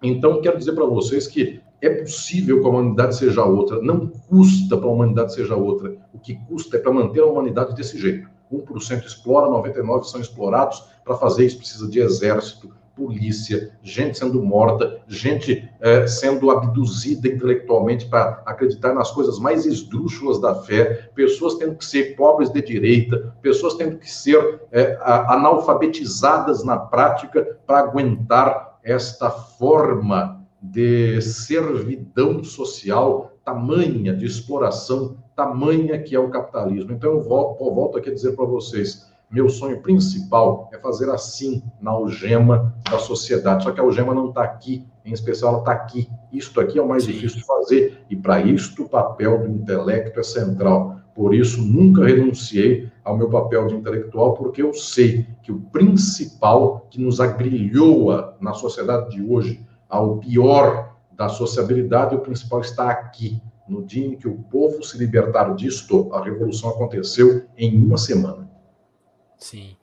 Então, quero dizer para vocês que é possível que a humanidade seja outra, não custa para a humanidade seja outra, o que custa é para manter a humanidade desse jeito. 1% explora, 99% são explorados. Para fazer isso, precisa de exército, polícia, gente sendo morta, gente é, sendo abduzida intelectualmente para acreditar nas coisas mais esdrúxulas da fé, pessoas tendo que ser pobres de direita, pessoas tendo que ser é, analfabetizadas na prática para aguentar esta forma de servidão social, tamanha de exploração tamanha que é o capitalismo. Então, eu volto, eu volto aqui a dizer para vocês: meu sonho principal é fazer assim na algema da sociedade. Só que a algema não está aqui, em especial, ela está aqui. Isto aqui é o mais Sim. difícil de fazer, e para isto o papel do intelecto é central. Por isso, nunca renunciei ao meu papel de intelectual, porque eu sei que o principal que nos agrilhoa na sociedade de hoje, ao pior da sociabilidade, o principal está aqui, no dia em que o povo se libertar disto, a revolução aconteceu em uma semana.
Sim.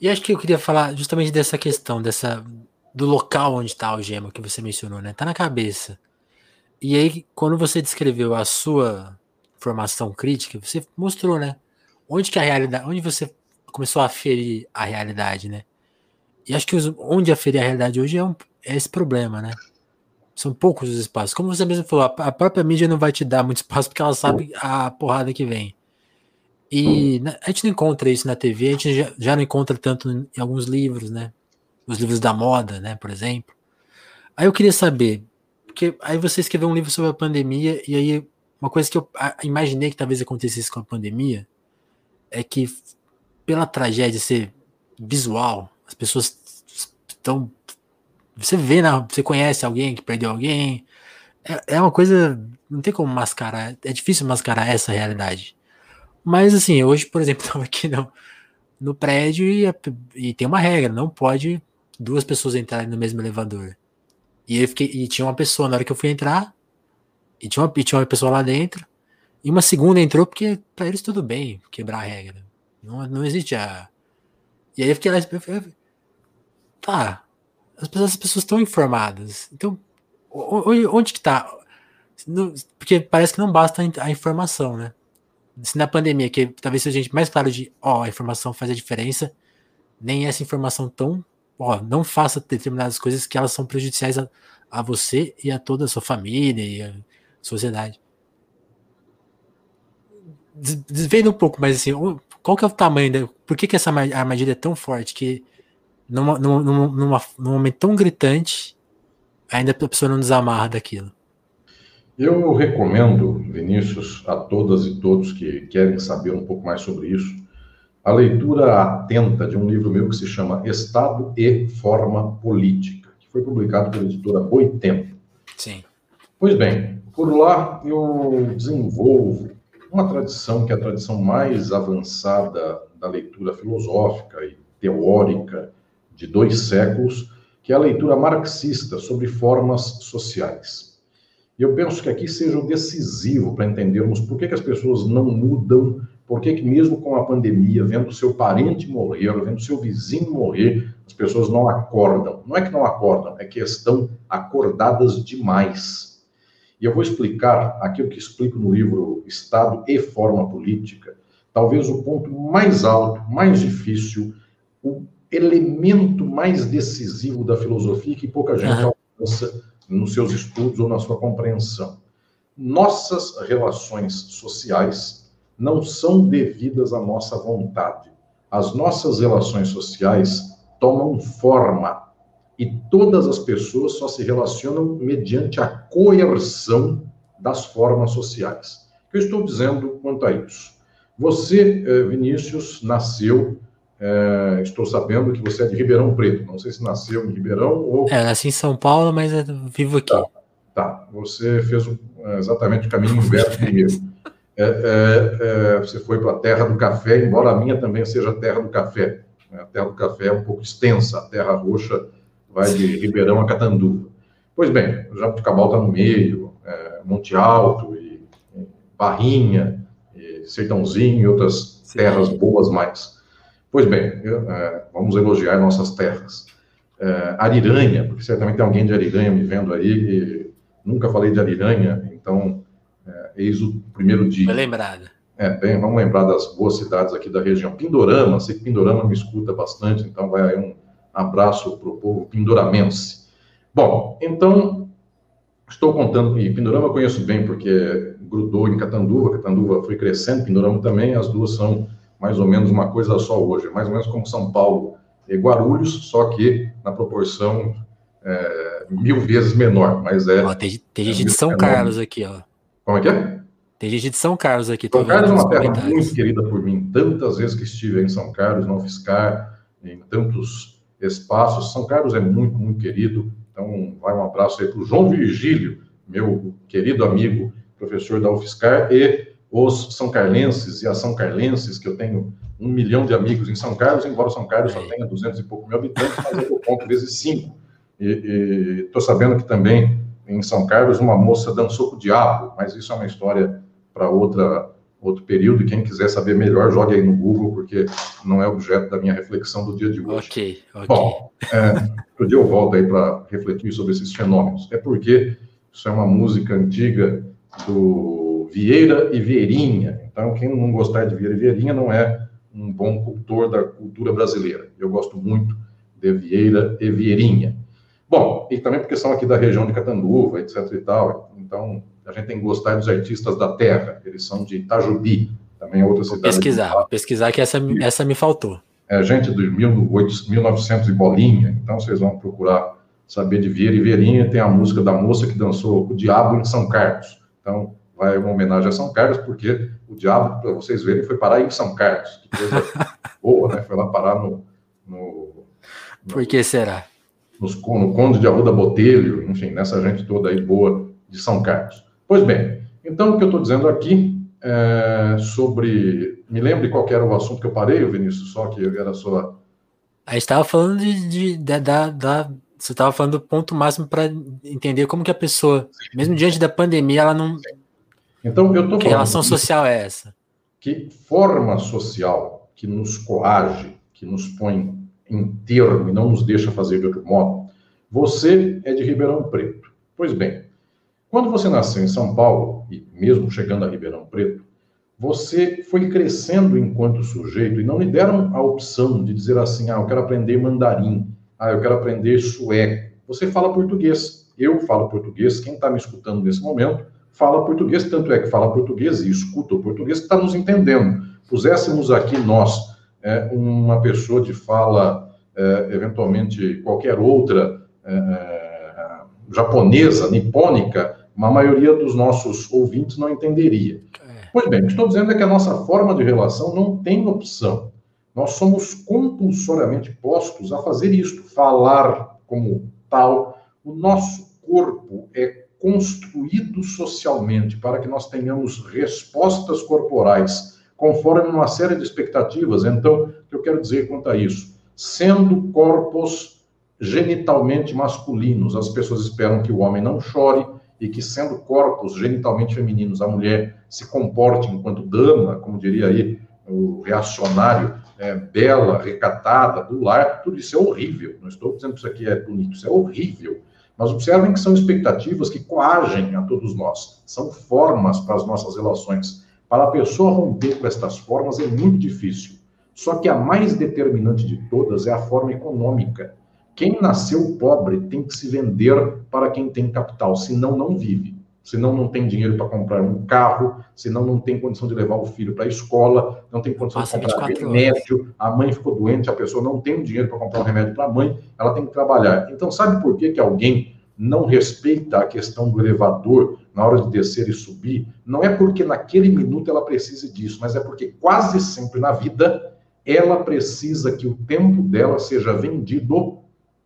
E acho que eu queria falar justamente dessa questão, dessa do local onde está o gema que você mencionou, né? Tá na cabeça. E aí, quando você descreveu a sua formação crítica, você mostrou, né? Onde que a realidade, onde você começou a aferir a realidade, né? E acho que os, onde aferir a realidade hoje é, um, é esse problema, né? São poucos os espaços. Como você mesmo falou, a própria mídia não vai te dar muito espaço porque ela sabe a porrada que vem. E a gente não encontra isso na TV, a gente já, já não encontra tanto em alguns livros, né? Os livros da moda, né, por exemplo. Aí eu queria saber, porque aí você escreveu um livro sobre a pandemia, e aí uma coisa que eu imaginei que talvez acontecesse com a pandemia é que, pela tragédia ser visual, as pessoas estão você vê, na, você conhece alguém que perdeu alguém. É, é uma coisa. Não tem como mascarar. É difícil mascarar essa realidade. Mas assim, hoje, por exemplo, estava aqui no, no prédio e, e, tem uma regra: não pode duas pessoas entrarem no mesmo elevador. E, eu fiquei, e tinha uma pessoa na hora que eu fui entrar, e tinha uma, e tinha uma pessoa lá dentro, e uma segunda entrou porque para eles tudo bem quebrar a regra. Não, não existe a. E aí eu fiquei lá. Eu falei, tá, as pessoas, as pessoas estão informadas. Então, onde que está? Porque parece que não basta a informação, né? Se na pandemia, que talvez seja a gente mais claro de, ó, a informação faz a diferença, nem essa informação tão, ó, não faça determinadas coisas que elas são prejudiciais a, a você e a toda a sua família e a sociedade. desvendo um pouco, mas assim, qual que é o tamanho, da, por que, que essa armadilha é tão forte que numa, numa, numa, num momento tão gritante, ainda a pessoa não desamarra daquilo?
Eu recomendo, Vinícius, a todas e todos que querem saber um pouco mais sobre isso, a leitura atenta de um livro meu que se chama Estado e Forma Política, que foi publicado pela editora Boitempo.
Sim.
Pois bem, por lá eu desenvolvo uma tradição que é a tradição mais avançada da leitura filosófica e teórica de dois séculos, que é a leitura marxista sobre formas sociais. E eu penso que aqui seja o decisivo para entendermos por que, que as pessoas não mudam, por que, que mesmo com a pandemia, vendo seu parente morrer, vendo seu vizinho morrer, as pessoas não acordam. Não é que não acordam, é que estão acordadas demais. E eu vou explicar aquilo que explico no livro Estado e Forma Política, talvez o ponto mais alto, mais difícil, o elemento mais decisivo da filosofia que pouca gente uhum. alcança nos seus estudos ou na sua compreensão. Nossas relações sociais não são devidas à nossa vontade. As nossas relações sociais tomam forma e todas as pessoas só se relacionam mediante a coerção das formas sociais. O que eu estou dizendo quanto a isso? Você, eh, Vinícius, nasceu é, estou sabendo que você é de Ribeirão Preto. Não sei se nasceu em Ribeirão ou.
É, nasci em São Paulo, mas vivo aqui.
Tá, tá. você fez é, exatamente o caminho inverso primeiro. É, é, é, você foi para a terra do café, embora a minha também seja a terra do café. A terra do café é um pouco extensa, a terra roxa vai de Ribeirão a Catanduva. Pois bem, Jabuticabal está no meio, é, Monte Alto, e, e Barrinha, e Sertãozinho e outras Sim. terras boas mais. Pois bem, eu, é, vamos elogiar nossas terras. É, Ariranha, porque certamente tem alguém de Ariranha me vendo aí, nunca falei de Ariranha, então é, eis o primeiro dia.
Foi lembrada.
É, bem, vamos lembrar das boas cidades aqui da região. Pindorama, sei que Pindorama me escuta bastante, então vai aí um abraço para o povo pindoramense. Bom, então, estou contando, e Pindorama eu conheço bem, porque grudou em Catanduva, Catanduva foi crescendo, Pindorama também, as duas são mais ou menos uma coisa só hoje, mais ou menos como São Paulo e Guarulhos, só que na proporção é, mil vezes menor, mas é...
Ó, tem, tem gente é de São menor. Carlos aqui, ó.
Como é que é?
Tem gente de São Carlos aqui.
São Carlos é uma terra muito querida por mim. Tantas vezes que estive em São Carlos, no UFSCar, em tantos espaços. São Carlos é muito, muito querido. Então, vai um abraço aí para o João Virgílio, meu querido amigo, professor da UFSCar, e os são carlenses e as são carlenses, que eu tenho um milhão de amigos em São Carlos, embora São Carlos só tenha 200 e pouco mil habitantes, mas eu ponto vezes cinco. E estou sabendo que também em São Carlos uma moça dançou com o diabo, mas isso é uma história para outra outro período. E quem quiser saber melhor, jogue aí no Google, porque não é objeto da minha reflexão do dia de hoje.
Ok, ok.
Bom, é, dia eu volto aí para refletir sobre esses fenômenos. É porque isso é uma música antiga do Vieira e Vieirinha. Então, quem não gostar de Vieira e Vieirinha não é um bom cultor da cultura brasileira. Eu gosto muito de Vieira e Vieirinha. Bom, e também porque são aqui da região de Catanduva, etc e tal. Então, a gente tem que gostar dos artistas da terra. Eles são de Itajubi, também é outra cidade.
Vou pesquisar, vou pesquisar que essa, essa me faltou.
É gente de 1900 e bolinha. Então, vocês vão procurar saber de Vieira e Vieirinha. Tem a música da moça que dançou o Diabo em São Carlos. Então, vai uma homenagem a São Carlos, porque o diabo, para vocês verem, foi parar em São Carlos. Que coisa boa, né? Foi lá parar no. no,
Por que será?
Nos, no Conde de Arruda Botelho, enfim, nessa gente toda aí boa de São Carlos. Pois bem, então o que eu estou dizendo aqui é sobre. Me lembre qual era o assunto que eu parei, Vinícius, só que era só.
A gente estava falando de, de, de, da, da, você estava falando do ponto máximo para entender como que a pessoa, mesmo diante da pandemia, ela não, Sim.
Então, eu estou
Que relação social é essa?
Que forma social que nos coage, que nos põe em termo e não nos deixa fazer de outro modo? Você é de Ribeirão Preto. Pois bem, quando você nasceu em São Paulo, e mesmo chegando a Ribeirão Preto, você foi crescendo enquanto sujeito e não lhe deram a opção de dizer assim: ah, eu quero aprender mandarim, ah, eu quero aprender sueco. Você fala português. Eu falo português, quem está me escutando nesse momento fala português, tanto é que fala português e escuta o português, que está nos entendendo. Puséssemos aqui nós é, uma pessoa de fala, é, eventualmente qualquer outra, é, é japonesa, nipônica, a maioria dos nossos ouvintes não entenderia. É. Pois bem, o que estou dizendo é que a nossa forma de relação não tem opção. Nós somos compulsoriamente postos a fazer isto, falar como tal. O nosso corpo é construído socialmente para que nós tenhamos respostas corporais conforme uma série de expectativas. Então, o que eu quero dizer quanto a isso? Sendo corpos genitalmente masculinos, as pessoas esperam que o homem não chore e que, sendo corpos genitalmente femininos, a mulher se comporte enquanto dama, como diria aí o reacionário, é, bela, recatada, do lar, tudo isso é horrível. Não estou dizendo que isso aqui é bonito, isso é horrível. Mas observem que são expectativas que coagem a todos nós, são formas para as nossas relações. Para a pessoa romper com estas formas é muito difícil. Só que a mais determinante de todas é a forma econômica. Quem nasceu pobre tem que se vender para quem tem capital, senão não vive senão não tem dinheiro para comprar um carro, senão não tem condição de levar o filho para a escola, não tem condição de comprar remédio, a mãe ficou doente, a pessoa não tem dinheiro para comprar um remédio para a mãe, ela tem que trabalhar. Então, sabe por que, que alguém não respeita a questão do elevador na hora de descer e subir? Não é porque naquele minuto ela precise disso, mas é porque quase sempre na vida ela precisa que o tempo dela seja vendido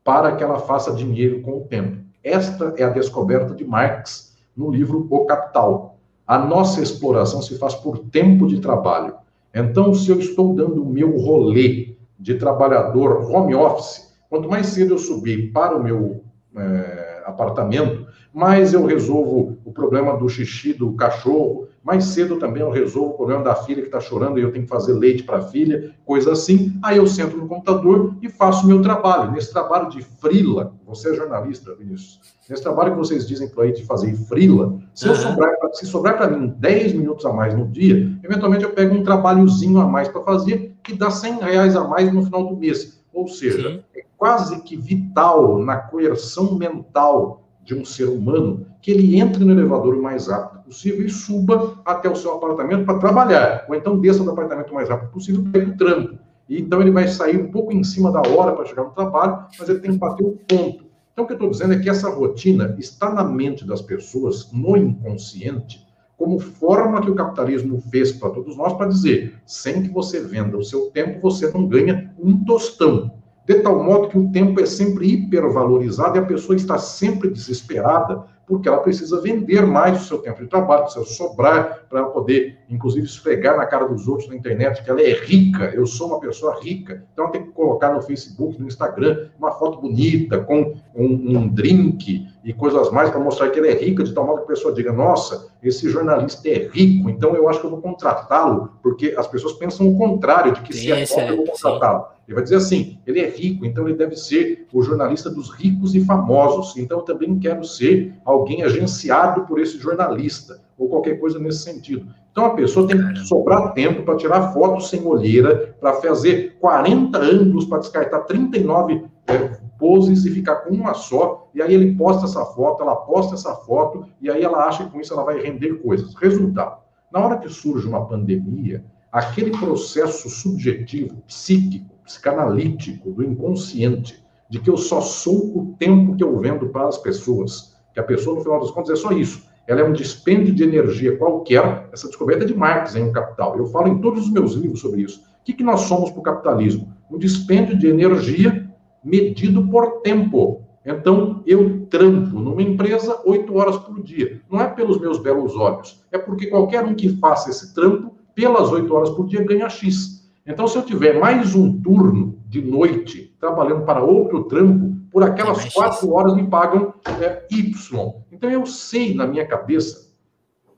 para que ela faça dinheiro com o tempo. Esta é a descoberta de Marx no livro O Capital. A nossa exploração se faz por tempo de trabalho. Então, se eu estou dando o meu rolê de trabalhador home office, quanto mais cedo eu subir para o meu é, apartamento, mais eu resolvo o problema do xixi do cachorro, mais cedo também eu resolvo o problema da filha que está chorando e eu tenho que fazer leite para a filha, coisa assim. Aí eu sento no computador e faço o meu trabalho. Nesse trabalho de frila, você é jornalista, Vinícius, nesse trabalho que vocês dizem por aí de fazer frila, se, eu sobrar, se sobrar para mim 10 minutos a mais no dia, eventualmente eu pego um trabalhozinho a mais para fazer que dá 100 reais a mais no final do mês. Ou seja, Sim. é quase que vital na coerção mental de um ser humano que ele entre no elevador o mais rápido possível e suba até o seu apartamento para trabalhar, ou então desça do apartamento o mais rápido possível para ir para o trampo. E então ele vai sair um pouco em cima da hora para chegar no trabalho, mas ele tem que bater o ponto. Então o que eu estou dizendo é que essa rotina está na mente das pessoas, no inconsciente, como forma que o capitalismo fez para todos nós para dizer, sem que você venda o seu tempo, você não ganha um tostão de tal modo que o tempo é sempre hipervalorizado e a pessoa está sempre desesperada porque ela precisa vender mais o seu tempo de trabalho, precisa sobrar para poder, inclusive, esfregar na cara dos outros na internet que ela é rica, eu sou uma pessoa rica. Então, ela tem que colocar no Facebook, no Instagram, uma foto bonita, com um, um drink e coisas mais para mostrar que ela é rica, de tal modo que a pessoa diga: nossa, esse jornalista é rico, então eu acho que eu vou contratá-lo, porque as pessoas pensam o contrário, de que se é pobre, eu vou contratá-lo. Ele vai dizer assim: ele é rico, então ele deve ser o jornalista dos ricos e famosos. Então eu também quero ser alguém agenciado por esse jornalista, ou qualquer coisa nesse sentido. Então a pessoa tem que sobrar tempo para tirar fotos sem olheira, para fazer 40 ângulos, para descartar 39 é, poses e ficar com uma só. E aí ele posta essa foto, ela posta essa foto, e aí ela acha que com isso ela vai render coisas. Resultado: na hora que surge uma pandemia, aquele processo subjetivo, psíquico, psicanalítico, do inconsciente, de que eu só sou o tempo que eu vendo para as pessoas. Que a pessoa, no final das contas, é só isso. Ela é um dispêndio de energia qualquer. Essa descoberta é de Marx em O Capital. Eu falo em todos os meus livros sobre isso. O que, que nós somos para o capitalismo? Um dispêndio de energia medido por tempo. Então, eu trampo numa empresa oito horas por dia. Não é pelos meus belos olhos, é porque qualquer um que faça esse trampo, pelas oito horas por dia, ganha X. Então, se eu tiver mais um turno de noite trabalhando para outro trampo, por aquelas quatro horas me pagam é, Y. Então, eu sei na minha cabeça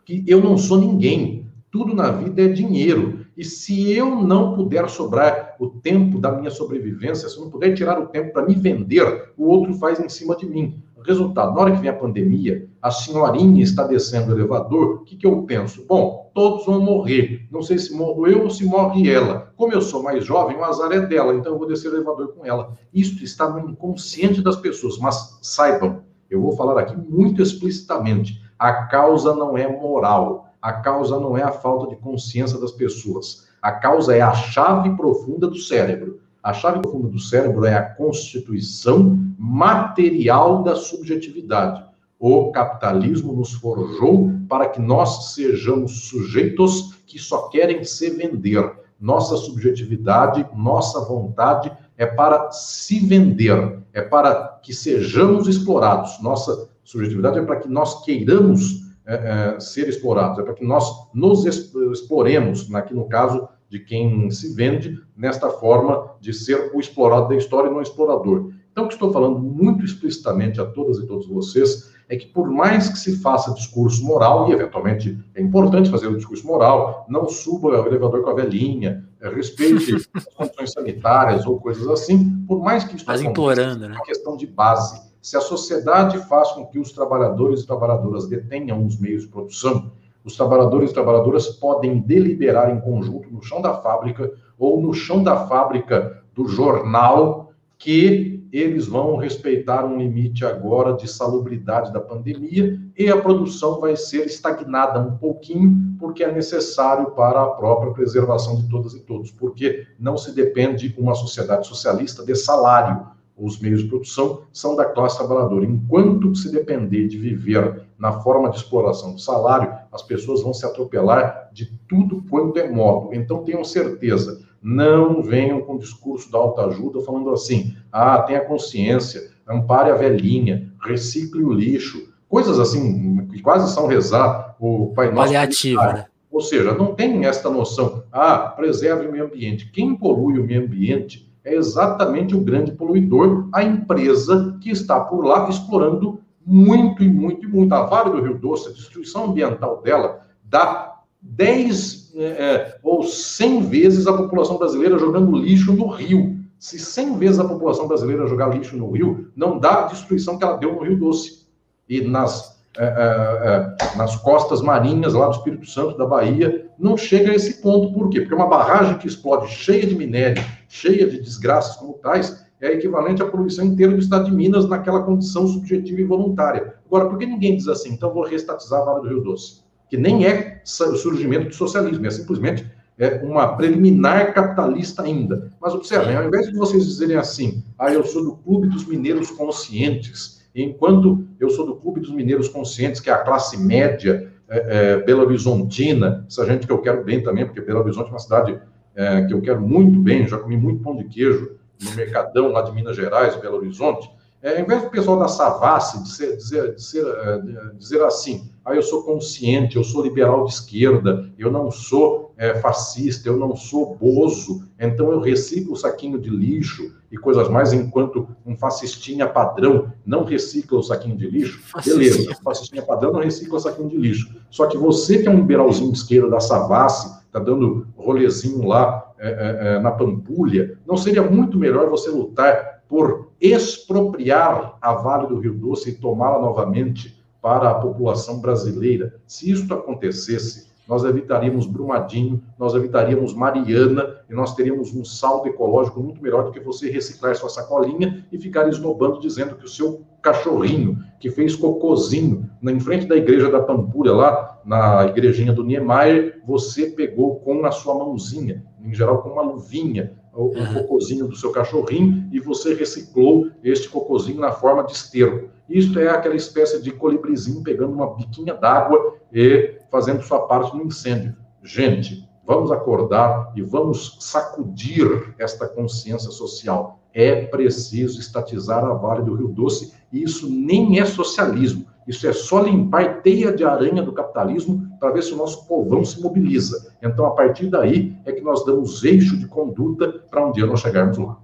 que eu não sou ninguém. Tudo na vida é dinheiro. E se eu não puder sobrar o tempo da minha sobrevivência, se eu não puder tirar o tempo para me vender, o outro faz em cima de mim. Resultado, na hora que vem a pandemia, a senhorinha está descendo o elevador, o que, que eu penso? Bom, todos vão morrer. Não sei se morro eu ou se morre ela. Como eu sou mais jovem, o azar é dela, então eu vou descer o elevador com ela. Isso está no inconsciente das pessoas, mas saibam, eu vou falar aqui muito explicitamente. A causa não é moral, a causa não é a falta de consciência das pessoas. A causa é a chave profunda do cérebro. A chave profunda do cérebro é a constituição material da subjetividade. O capitalismo nos forjou para que nós sejamos sujeitos que só querem se vender. Nossa subjetividade, nossa vontade é para se vender, é para que sejamos explorados. Nossa subjetividade é para que nós queiramos é, é, ser explorados, é para que nós nos exploremos, aqui no caso de quem se vende, nesta forma de ser o explorado da história e não explorador. Então, que estou falando muito explicitamente a todas e todos vocês é que por mais que se faça discurso moral, e eventualmente é importante fazer o discurso moral, não suba o elevador com a velhinha, é, respeite as condições sanitárias ou coisas assim, por mais que isso
Mas implorando, né?
é uma questão de base. Se a sociedade faz com que os trabalhadores e trabalhadoras detenham os meios de produção, os trabalhadores e trabalhadoras podem deliberar em conjunto no chão da fábrica ou no chão da fábrica do jornal que eles vão respeitar um limite agora de salubridade da pandemia e a produção vai ser estagnada um pouquinho, porque é necessário para a própria preservação de todas e todos, porque não se depende uma sociedade socialista de salário. Os meios de produção são da classe trabalhadora. Enquanto se depender de viver na forma de exploração do salário, as pessoas vão se atropelar de tudo quanto é modo. Então tenham certeza, não venham com o discurso da autoajuda falando assim: ah, tenha consciência, ampare a velhinha, recicle o lixo, coisas assim, que quase são rezar o Pai Nosso.
Paliativa, né?
Ou seja, não tem esta noção, ah, preserve o meio ambiente. Quem polui o meio ambiente é exatamente o grande poluidor, a empresa que está por lá explorando muito e muito e muito. A Vale do Rio Doce, a destruição ambiental dela dá 10 é, é, ou 100 vezes a população brasileira jogando lixo no rio. Se 100 vezes a população brasileira jogar lixo no rio, não dá a destruição que ela deu no Rio Doce. E nas, é, é, é, nas costas marinhas lá do Espírito Santo, da Bahia, não chega a esse ponto. Por quê? Porque uma barragem que explode cheia de minério, cheia de desgraças como tais, é equivalente à poluição inteira do estado de Minas naquela condição subjetiva e voluntária. Agora, por que ninguém diz assim? Então, vou restatizar a Vale do Rio Doce que nem é o surgimento do socialismo, é simplesmente é uma preliminar capitalista ainda. Mas observem, ao invés de vocês dizerem assim, ah, eu sou do Clube dos Mineiros Conscientes, enquanto eu sou do Clube dos Mineiros Conscientes, que é a classe média é, é, Belo Horizontina, essa gente que eu quero bem também, porque Belo Horizonte é uma cidade é, que eu quero muito bem, já comi muito pão de queijo no Mercadão lá de Minas Gerais, Belo Horizonte, é, ao invés do pessoal da Savassi dizer, dizer, dizer, é, dizer assim, ah, eu sou consciente, eu sou liberal de esquerda, eu não sou é, fascista, eu não sou bozo, então eu reciclo o saquinho de lixo e coisas mais, enquanto um fascistinha padrão não recicla o saquinho de lixo, beleza, o fascistinha padrão não recicla o saquinho de lixo. Só que você que é um liberalzinho de esquerda da Savassi, tá dando rolezinho lá é, é, na Pampulha, não seria muito melhor você lutar por expropriar a Vale do Rio Doce e tomá-la novamente para a população brasileira. Se isso acontecesse, nós evitaríamos Brumadinho, nós evitaríamos Mariana e nós teríamos um saldo ecológico muito melhor do que você reciclar sua sacolinha e ficar esnobando dizendo que o seu cachorrinho que fez cocozinho na frente da igreja da Pampulha, lá na igrejinha do Niemeyer, você pegou com a sua mãozinha, em geral com uma luvinha, o, uhum. cocôzinho do seu cachorrinho e você reciclou este cocôzinho na forma de esterco. Isto é aquela espécie de colibrizinho pegando uma biquinha d'água e fazendo sua parte no incêndio. Gente, vamos acordar e vamos sacudir esta consciência social. É preciso estatizar a Vale do Rio Doce. E isso nem é socialismo. Isso é só limpar teia de aranha do capitalismo para ver se o nosso povão se mobiliza. Então, a partir daí, é que nós damos eixo de conduta para um dia nós chegarmos lá.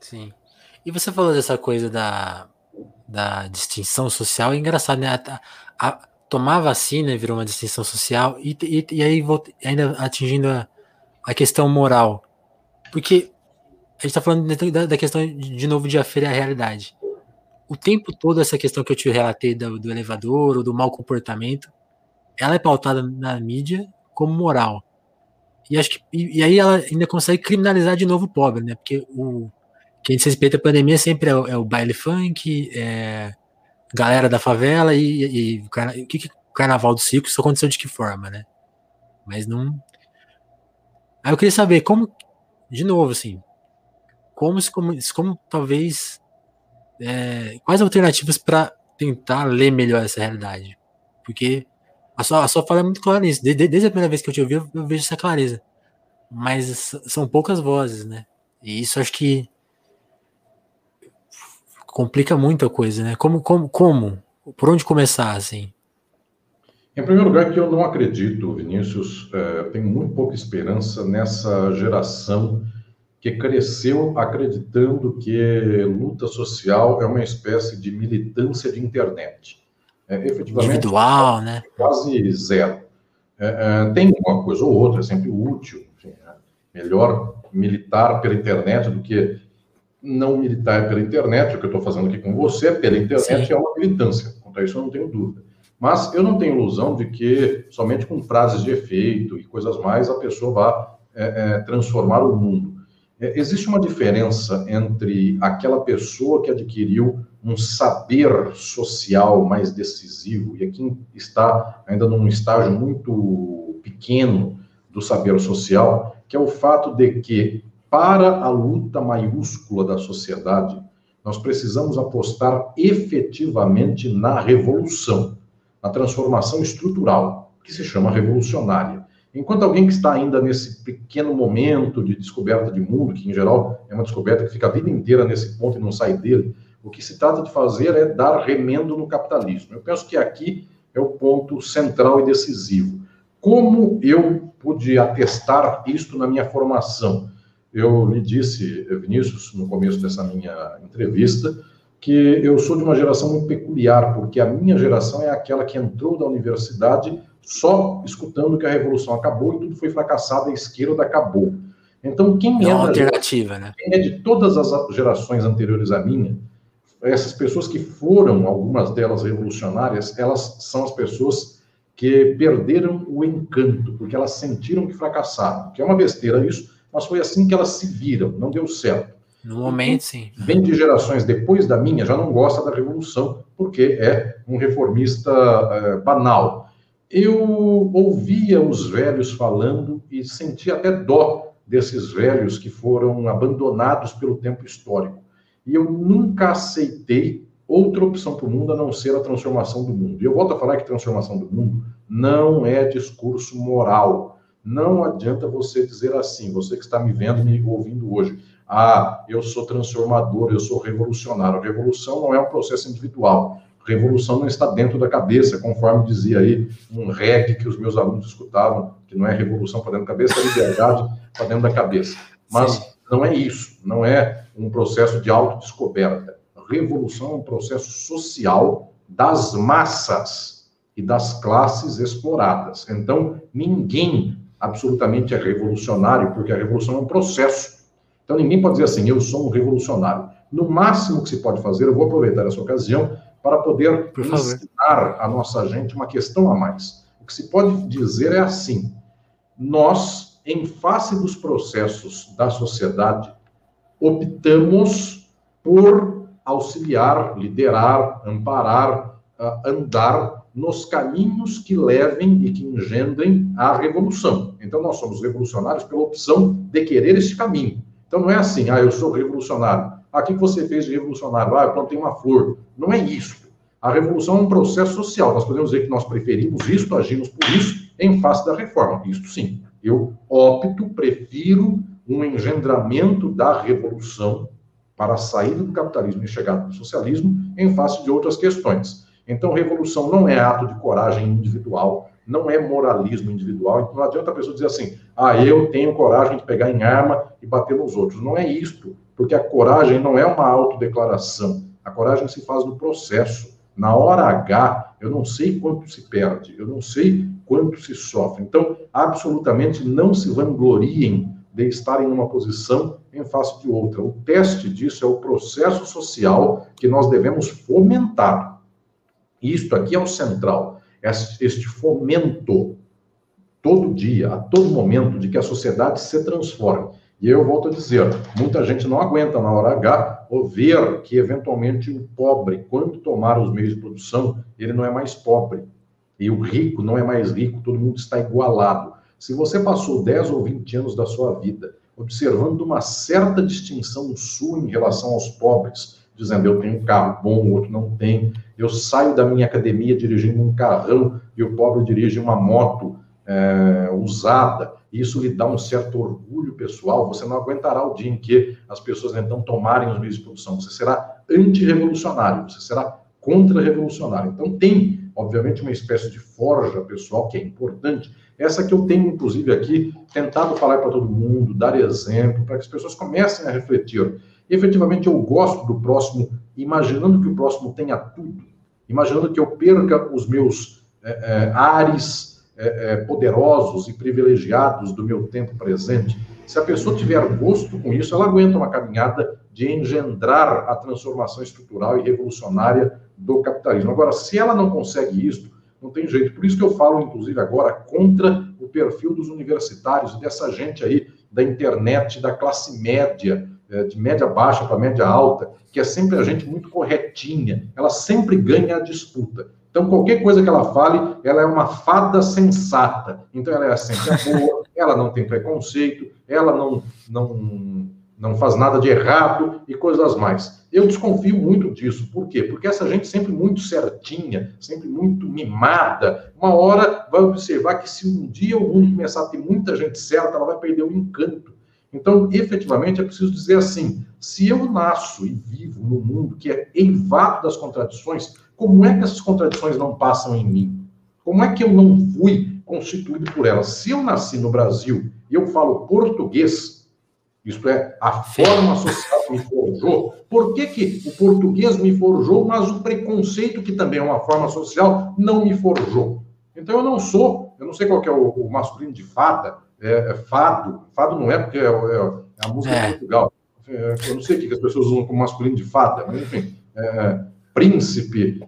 Sim. E você falou dessa coisa da, da distinção social, é engraçado, né? A, a, tomar vacina virou uma distinção social, e, e, e aí ainda atingindo a, a questão moral. Porque a gente está falando da, da, questão, de novo, de aferir a realidade o tempo todo essa questão que eu te relatei do, do elevador ou do mau comportamento, ela é pautada na mídia como moral. E acho que e, e, aí ela ainda consegue criminalizar de novo o pobre, né? Porque o quem se respeita a pandemia sempre é o, é o baile funk, é galera da favela e, e o cara, o que, que o carnaval do circo, isso aconteceu de que forma, né? Mas não. Aí eu queria saber como, de novo, assim, como, como, como talvez. É, quais alternativas para tentar ler melhor essa realidade? Porque a sua, a sua fala é muito clara nisso. Desde, desde a primeira vez que eu te ouvi, eu, eu vejo essa clareza. Mas são poucas vozes, né? E isso acho que complica muito a coisa, né? Como, como, como? Por onde começar, assim?
Em primeiro lugar, que eu não acredito, Vinícius, é, tenho muito pouca esperança nessa geração que cresceu acreditando que luta social é uma espécie de militância de internet.
É, efetivamente, Individual, né?
Quase zero. É, é, tem uma coisa ou outra, é sempre útil. Enfim, é melhor militar pela internet do que não militar pela internet. O que eu estou fazendo aqui com você pela internet Sim. é uma militância. Quanto a isso, eu não tenho dúvida. Mas eu não tenho ilusão de que somente com frases de efeito e coisas mais a pessoa vá é, é, transformar o mundo. É, existe uma diferença entre aquela pessoa que adquiriu um saber social mais decisivo, e aqui está ainda num estágio muito pequeno do saber social, que é o fato de que, para a luta maiúscula da sociedade, nós precisamos apostar efetivamente na revolução, na transformação estrutural, que se chama revolucionária. Enquanto alguém que está ainda nesse pequeno momento de descoberta de mundo, que em geral é uma descoberta que fica a vida inteira nesse ponto e não sai dele, o que se trata de fazer é dar remendo no capitalismo. Eu penso que aqui é o ponto central e decisivo. Como eu pude atestar isto na minha formação? Eu lhe disse, Vinícius, no começo dessa minha entrevista, que eu sou de uma geração muito peculiar, porque a minha geração é aquela que entrou da universidade só escutando que a revolução acabou e tudo foi fracassado, a esquerda acabou. Então, quem é,
é alternativa, né?
Quem é de todas as gerações anteriores à minha, essas pessoas que foram, algumas delas revolucionárias, elas são as pessoas que perderam o encanto, porque elas sentiram que fracassaram. Que é uma besteira isso, mas foi assim que elas se viram, não deu certo.
No momento, sim.
Vem de gerações depois da minha, já não gosta da revolução, porque é um reformista é, banal. Eu ouvia os velhos falando e sentia até dó desses velhos que foram abandonados pelo tempo histórico. E eu nunca aceitei outra opção para o mundo a não ser a transformação do mundo. E eu volto a falar que transformação do mundo não é discurso moral. Não adianta você dizer assim, você que está me vendo me ouvindo hoje, ah, eu sou transformador, eu sou revolucionário. A revolução não é um processo individual. Revolução não está dentro da cabeça, conforme dizia aí um reggae que os meus alunos escutavam, que não é revolução para dentro da cabeça, é liberdade para dentro da cabeça. Mas Sim. não é isso, não é um processo de autodescoberta. Revolução é um processo social das massas e das classes exploradas. Então, ninguém absolutamente é revolucionário, porque a revolução é um processo. Então, ninguém pode dizer assim, eu sou um revolucionário. No máximo que se pode fazer, eu vou aproveitar essa ocasião para poder ensinar a nossa gente uma questão a mais. O que se pode dizer é assim: nós, em face dos processos da sociedade, optamos por auxiliar, liderar, amparar, uh, andar nos caminhos que levem e que engendrem a revolução. Então, nós somos revolucionários pela opção de querer esse caminho. Então, não é assim, ah, eu sou revolucionário. O que você fez de revolucionário? Ah, eu plantei uma flor. Não é isso. A revolução é um processo social. Nós podemos dizer que nós preferimos isso, agimos por isso, em face da reforma. Isto sim. Eu opto, prefiro um engendramento da revolução para a saída do capitalismo e chegada do socialismo em face de outras questões. Então, revolução não é ato de coragem individual, não é moralismo individual. Então, não adianta a pessoa dizer assim: ah, eu tenho coragem de pegar em arma e bater nos outros. Não é isto, porque a coragem não é uma autodeclaração. A coragem se faz no processo. Na hora H, eu não sei quanto se perde, eu não sei quanto se sofre. Então, absolutamente não se vangloriem de estar em uma posição em face de outra. O teste disso é o processo social que nós devemos fomentar. Isto aqui é o central. Este fomento, todo dia, a todo momento, de que a sociedade se transforme. E eu volto a dizer, muita gente não aguenta na hora H ver que, eventualmente, o pobre, quando tomar os meios de produção, ele não é mais pobre. E o rico não é mais rico, todo mundo está igualado. Se você passou 10 ou 20 anos da sua vida observando uma certa distinção sua em relação aos pobres, dizendo eu tenho um carro bom, o outro não tem, eu saio da minha academia dirigindo um carrão e o pobre dirige uma moto é, usada, isso lhe dá um certo orgulho pessoal, você não aguentará o dia em que as pessoas então tomarem os meios de produção, você será antirrevolucionário, você será contra-revolucionário. Então tem, obviamente, uma espécie de forja pessoal que é importante, essa que eu tenho, inclusive, aqui, tentado falar para todo mundo, dar exemplo, para que as pessoas comecem a refletir. Efetivamente, eu gosto do próximo, imaginando que o próximo tenha tudo, imaginando que eu perca os meus é, é, ares é, poderosos e privilegiados do meu tempo presente. Se a pessoa tiver gosto com isso, ela aguenta uma caminhada de engendrar a transformação estrutural e revolucionária do capitalismo. Agora, se ela não consegue isso, não tem jeito. Por isso que eu falo, inclusive, agora contra o perfil dos universitários, dessa gente aí da internet, da classe média, é, de média baixa para média alta, que é sempre a gente muito corretinha. Ela sempre ganha a disputa. Então, qualquer coisa que ela fale, ela é uma fada sensata. Então, ela é sempre boa, ela não tem preconceito, ela não, não, não faz nada de errado e coisas mais. Eu desconfio muito disso. Por quê? Porque essa gente sempre muito certinha, sempre muito mimada, uma hora vai observar que se um dia o mundo começar a ter muita gente certa, ela vai perder o encanto. Então, efetivamente, é preciso dizer assim: se eu nasço e vivo num mundo que é eivado das contradições, como é que essas contradições não passam em mim? Como é que eu não fui constituído por elas? Se eu nasci no Brasil e eu falo português, isto é, a forma social me forjou. Por que, que o português me forjou, mas o preconceito, que também é uma forma social, não me forjou? Então eu não sou, eu não sei qual é o, o masculino de fada, é, é, fado, fado não é porque é, é, é a música é. de Portugal. É, eu não sei o que as pessoas usam como masculino de fada, mas enfim, é, príncipe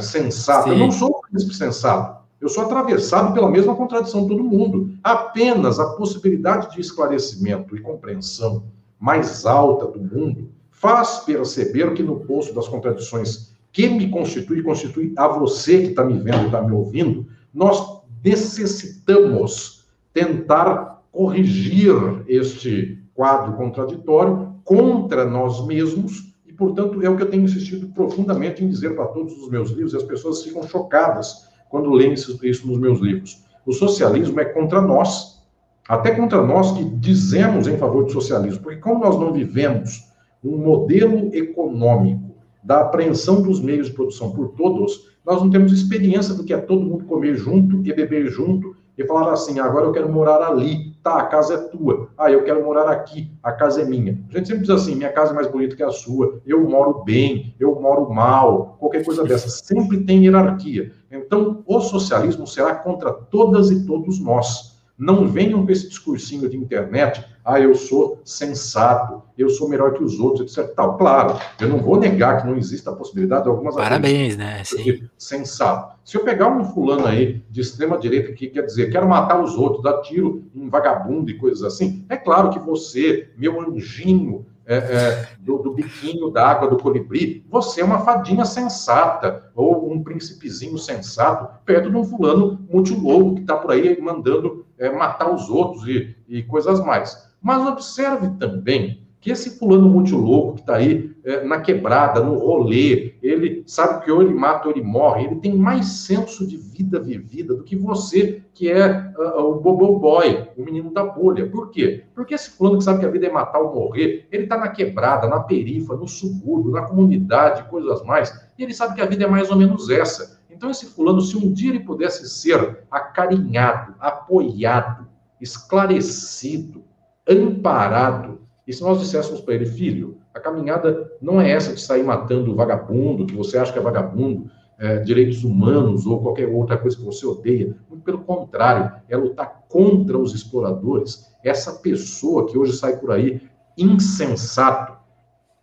sensato. Sim. Eu não sou um príncipe sensato. Eu sou atravessado pela mesma contradição de todo mundo. Apenas a possibilidade de esclarecimento e compreensão mais alta do mundo faz perceber que no poço das contradições que me constitui, constitui a você que está me vendo, está me ouvindo, nós necessitamos tentar corrigir este quadro contraditório contra nós mesmos e, portanto, é o que eu tenho insistido profundamente em dizer para todos os meus livros e as pessoas ficam chocadas quando leem isso, isso nos meus livros. O socialismo é contra nós, até contra nós que dizemos em favor do socialismo, porque como nós não vivemos um modelo econômico da apreensão dos meios de produção por todos, nós não temos experiência do que é todo mundo comer junto e beber junto e falar assim, agora eu quero morar ali, tá, a casa é tua, ah, eu quero morar aqui, a casa é minha. A gente sempre diz assim, minha casa é mais bonita que a sua, eu moro bem, eu moro mal, qualquer coisa dessa, sempre tem hierarquia. Então, o socialismo será contra todas e todos nós. Não venham com esse discursinho de internet, ah, eu sou sensato, eu sou melhor que os outros, etc. Tal. Claro, eu não vou negar que não existe a possibilidade de algumas
Parabéns, né? Sim.
Sensato. Se eu pegar um fulano aí de extrema direita que quer dizer, quero matar os outros, dar tiro em vagabundo e coisas assim, é claro que você, meu anjinho, é, é, do, do, biquinho da água do colibri, você é uma fadinha sensata, ou um príncipezinho sensato, perto de um fulano muito louco que está por aí mandando é, matar os outros e, e coisas mais. Mas observe também que esse fulano muito louco que está aí é, na quebrada, no rolê, ele sabe que ou ele mata ou ele morre, ele tem mais senso de vida vivida do que você, que é uh, o bobo boy, o menino da bolha. Por quê? Porque esse fulano que sabe que a vida é matar ou morrer, ele está na quebrada, na perifa, no subúrbio, na comunidade, coisas mais, e ele sabe que a vida é mais ou menos essa. Então, esse fulano, se um dia ele pudesse ser acarinhado, apoiado, esclarecido, amparado, e se nós disséssemos para ele, filho, a caminhada não é essa de sair matando vagabundo, que você acha que é vagabundo, é, direitos humanos ou qualquer outra coisa que você odeia. Muito pelo contrário, é lutar contra os exploradores. Essa pessoa que hoje sai por aí insensato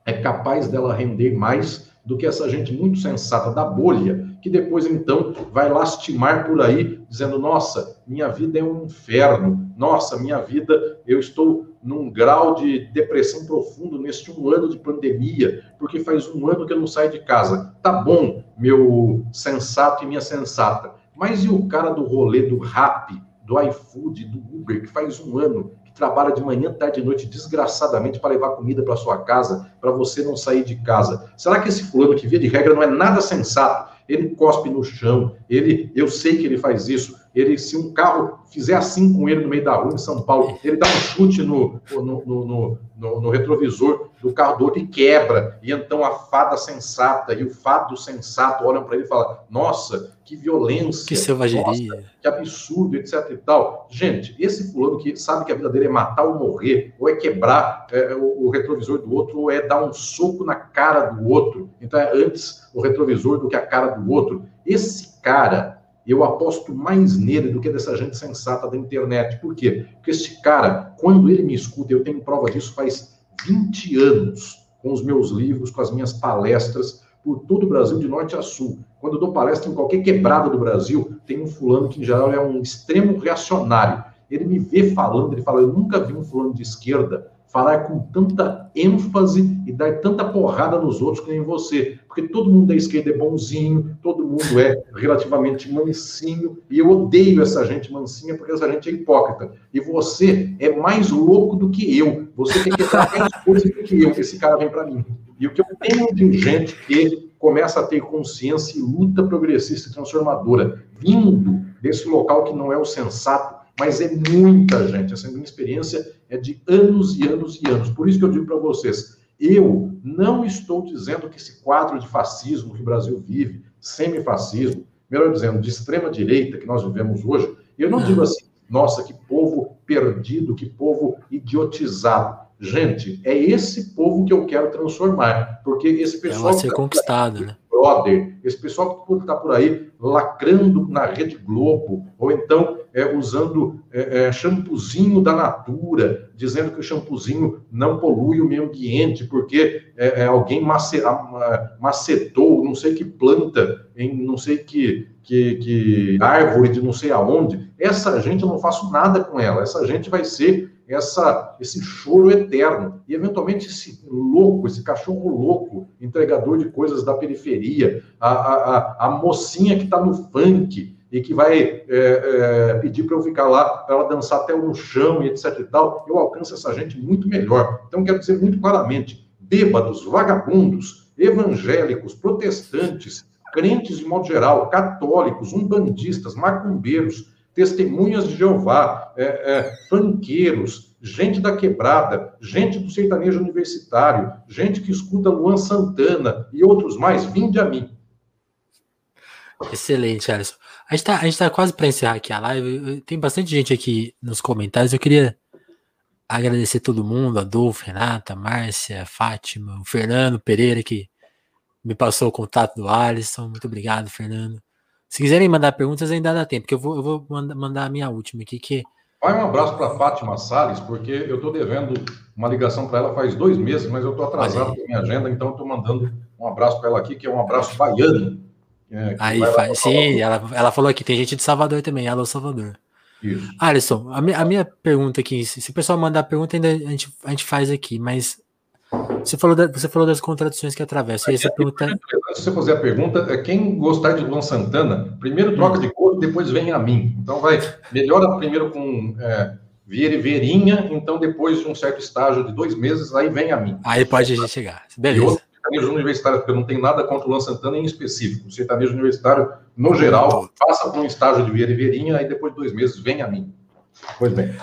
é capaz dela render mais do que essa gente muito sensata da bolha, que depois então vai lastimar por aí, dizendo: nossa, minha vida é um inferno, nossa, minha vida, eu estou num grau de depressão profundo neste um ano de pandemia, porque faz um ano que eu não saio de casa. Tá bom, meu sensato e minha sensata. Mas e o cara do rolê do rap, do iFood, do Uber, que faz um ano trabalha de manhã, tarde e noite desgraçadamente para levar comida para sua casa, para você não sair de casa. Será que esse fulano que via de regra não é nada sensato? Ele cospe no chão, ele, eu sei que ele faz isso. Ele, se um carro fizer assim com ele no meio da rua em São Paulo, ele dá um chute no, no, no, no, retrovisor do carro do outro e quebra. E então a fada sensata e o fado sensato olham para ele e falam: Nossa, que violência,
que selvageria, nossa,
que absurdo, etc e tal. Gente, esse fulano que sabe que a vida dele é matar ou morrer, ou é quebrar é, o, o, retrovisor do outro, ou é dar um soco na cara do outro. Então é antes o retrovisor do que a cara do outro. Esse cara, eu aposto mais nele do que dessa gente sensata da internet. Por quê? Porque esse cara, quando ele me escuta, eu tenho prova disso faz 20 anos, com os meus livros, com as minhas palestras, por todo o Brasil, de norte a sul. Quando eu dou palestra em qualquer quebrada do Brasil, tem um fulano que, em geral, é um extremo reacionário. Ele me vê falando, ele fala: Eu nunca vi um fulano de esquerda falar com tanta ênfase e dar tanta porrada nos outros que nem você. Porque todo mundo da esquerda é bonzinho, todo mundo é relativamente mansinho, e eu odeio essa gente mansinha porque essa gente é hipócrita. E você é mais louco do que eu. Você tem que ter mais coisas do que eu, que esse cara vem para mim. E o que eu tenho de gente que começa a ter consciência e luta progressista e transformadora, vindo desse local que não é o sensato, mas é muita gente. Essa minha experiência é de anos e anos e anos. Por isso que eu digo para vocês, eu não estou dizendo que esse quadro de fascismo que o Brasil vive, semifascismo, melhor dizendo, de extrema direita que nós vivemos hoje, eu não digo assim, nossa, que povo perdido, que povo idiotizado. Gente, é esse povo que eu quero transformar, porque esse pessoal...
É ser conquistado, né?
Brother, esse pessoal que está por aí lacrando na Rede Globo, ou então é, usando é, é, shampoozinho da Natura, dizendo que o shampoozinho não polui o meio ambiente, porque é, é alguém macetou não sei que planta, em não sei que, que, que árvore de não sei aonde. Essa gente eu não faço nada com ela, essa gente vai ser essa, esse choro eterno. E, eventualmente, esse louco, esse cachorro louco, entregador de coisas da periferia, a, a, a mocinha que está no funk e que vai é, é, pedir para eu ficar lá, para ela dançar até no chão e etc e tal, eu alcanço essa gente muito melhor. Então, quero dizer muito claramente, bêbados, vagabundos, evangélicos, protestantes, crentes de modo geral, católicos, umbandistas, macumbeiros, testemunhas de Jeová, é, é, gente da quebrada, gente do sertanejo universitário, gente que escuta Luan Santana e outros mais, vinde a mim.
Excelente, Alisson. A gente está tá quase para encerrar aqui a live. Tem bastante gente aqui nos comentários. Eu queria agradecer todo mundo, Adolfo, Renata, Márcia, Fátima, o Fernando Pereira, que me passou o contato do Alisson. Muito obrigado, Fernando. Se quiserem mandar perguntas, ainda dá tempo, porque eu vou, eu vou mandar a minha última aqui, que...
Vai um abraço para Fátima Salles, porque eu estou devendo uma ligação para ela faz dois meses, mas eu estou atrasado com a minha agenda, então estou mandando um abraço para ela aqui, que é um abraço baiano.
É, aí, faz, sim, ela, ela falou aqui, tem gente de Salvador também, alô Salvador. Isso. Alisson, a, minha, a minha pergunta aqui, se, se o pessoal mandar pergunta, ainda a gente, a gente faz aqui, mas você falou, da, você falou das contradições que atravessam. E essa pergunta...
Se você fazer a pergunta, é quem gostar de Luan Santana, primeiro troca de cor, depois vem a mim. Então vai, melhora primeiro com é, Vieira e Veirinha, então depois de um certo estágio de dois meses, aí vem a mim.
Aí pode a gente chegar. Beleza. E outro
sertanejo universitário, porque eu não tenho nada contra o Luan Santana em específico. O sertanejo universitário, no geral, passa por um estágio de Vieira e Veirinha, aí depois de dois meses vem a mim. Pois bem.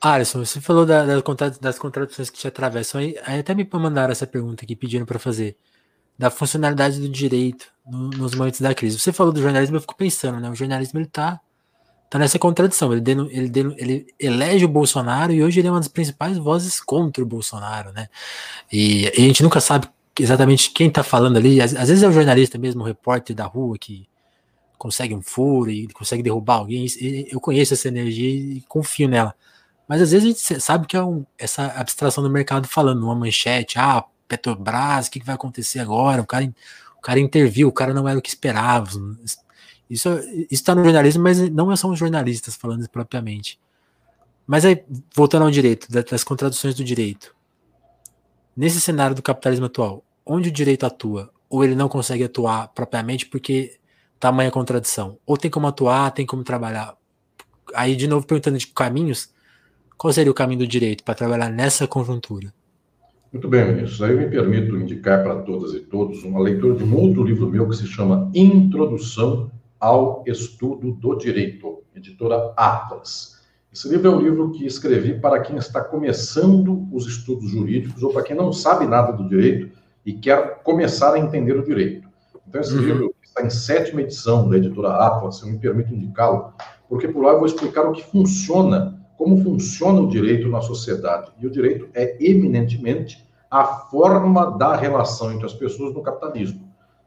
Alisson, você falou da, das contradições que te atravessam. Aí, aí até me mandaram essa pergunta aqui pedindo para fazer da funcionalidade do direito no, nos momentos da crise. Você falou do jornalismo, eu fico pensando, né? O jornalismo ele tá, tá nessa contradição. Ele, denu, ele, denu, ele elege o Bolsonaro e hoje ele é uma das principais vozes contra o Bolsonaro, né? E, e a gente nunca sabe exatamente quem tá falando ali. Às, às, vezes é o jornalista mesmo, o repórter da rua que consegue um furo e consegue derrubar alguém. Eu conheço essa energia e confio nela. Mas às vezes a gente sabe que é um, essa abstração do mercado falando numa manchete, ah, Petrobras, o que, que vai acontecer agora? O cara, o cara interviu, o cara não era o que esperava. Isso está no jornalismo, mas não são os jornalistas falando propriamente. Mas aí, voltando ao direito, das contradições do direito. Nesse cenário do capitalismo atual, onde o direito atua, ou ele não consegue atuar propriamente porque tamanha contradição? Ou tem como atuar, tem como trabalhar? Aí, de novo, perguntando de caminhos, qual seria o caminho do direito para trabalhar nessa conjuntura?
Muito bem, ministro. Aí eu me permito indicar para todas e todos uma leitura de um outro livro meu que se chama Introdução ao Estudo do Direito, editora Atlas. Esse livro é um livro que escrevi para quem está começando os estudos jurídicos ou para quem não sabe nada do direito e quer começar a entender o direito. Então, esse uhum. livro está em sétima edição da editora Atlas, se eu me permito indicá-lo, porque por lá eu vou explicar o que funciona como funciona o direito na sociedade. E o direito é eminentemente a forma da relação entre as pessoas no capitalismo.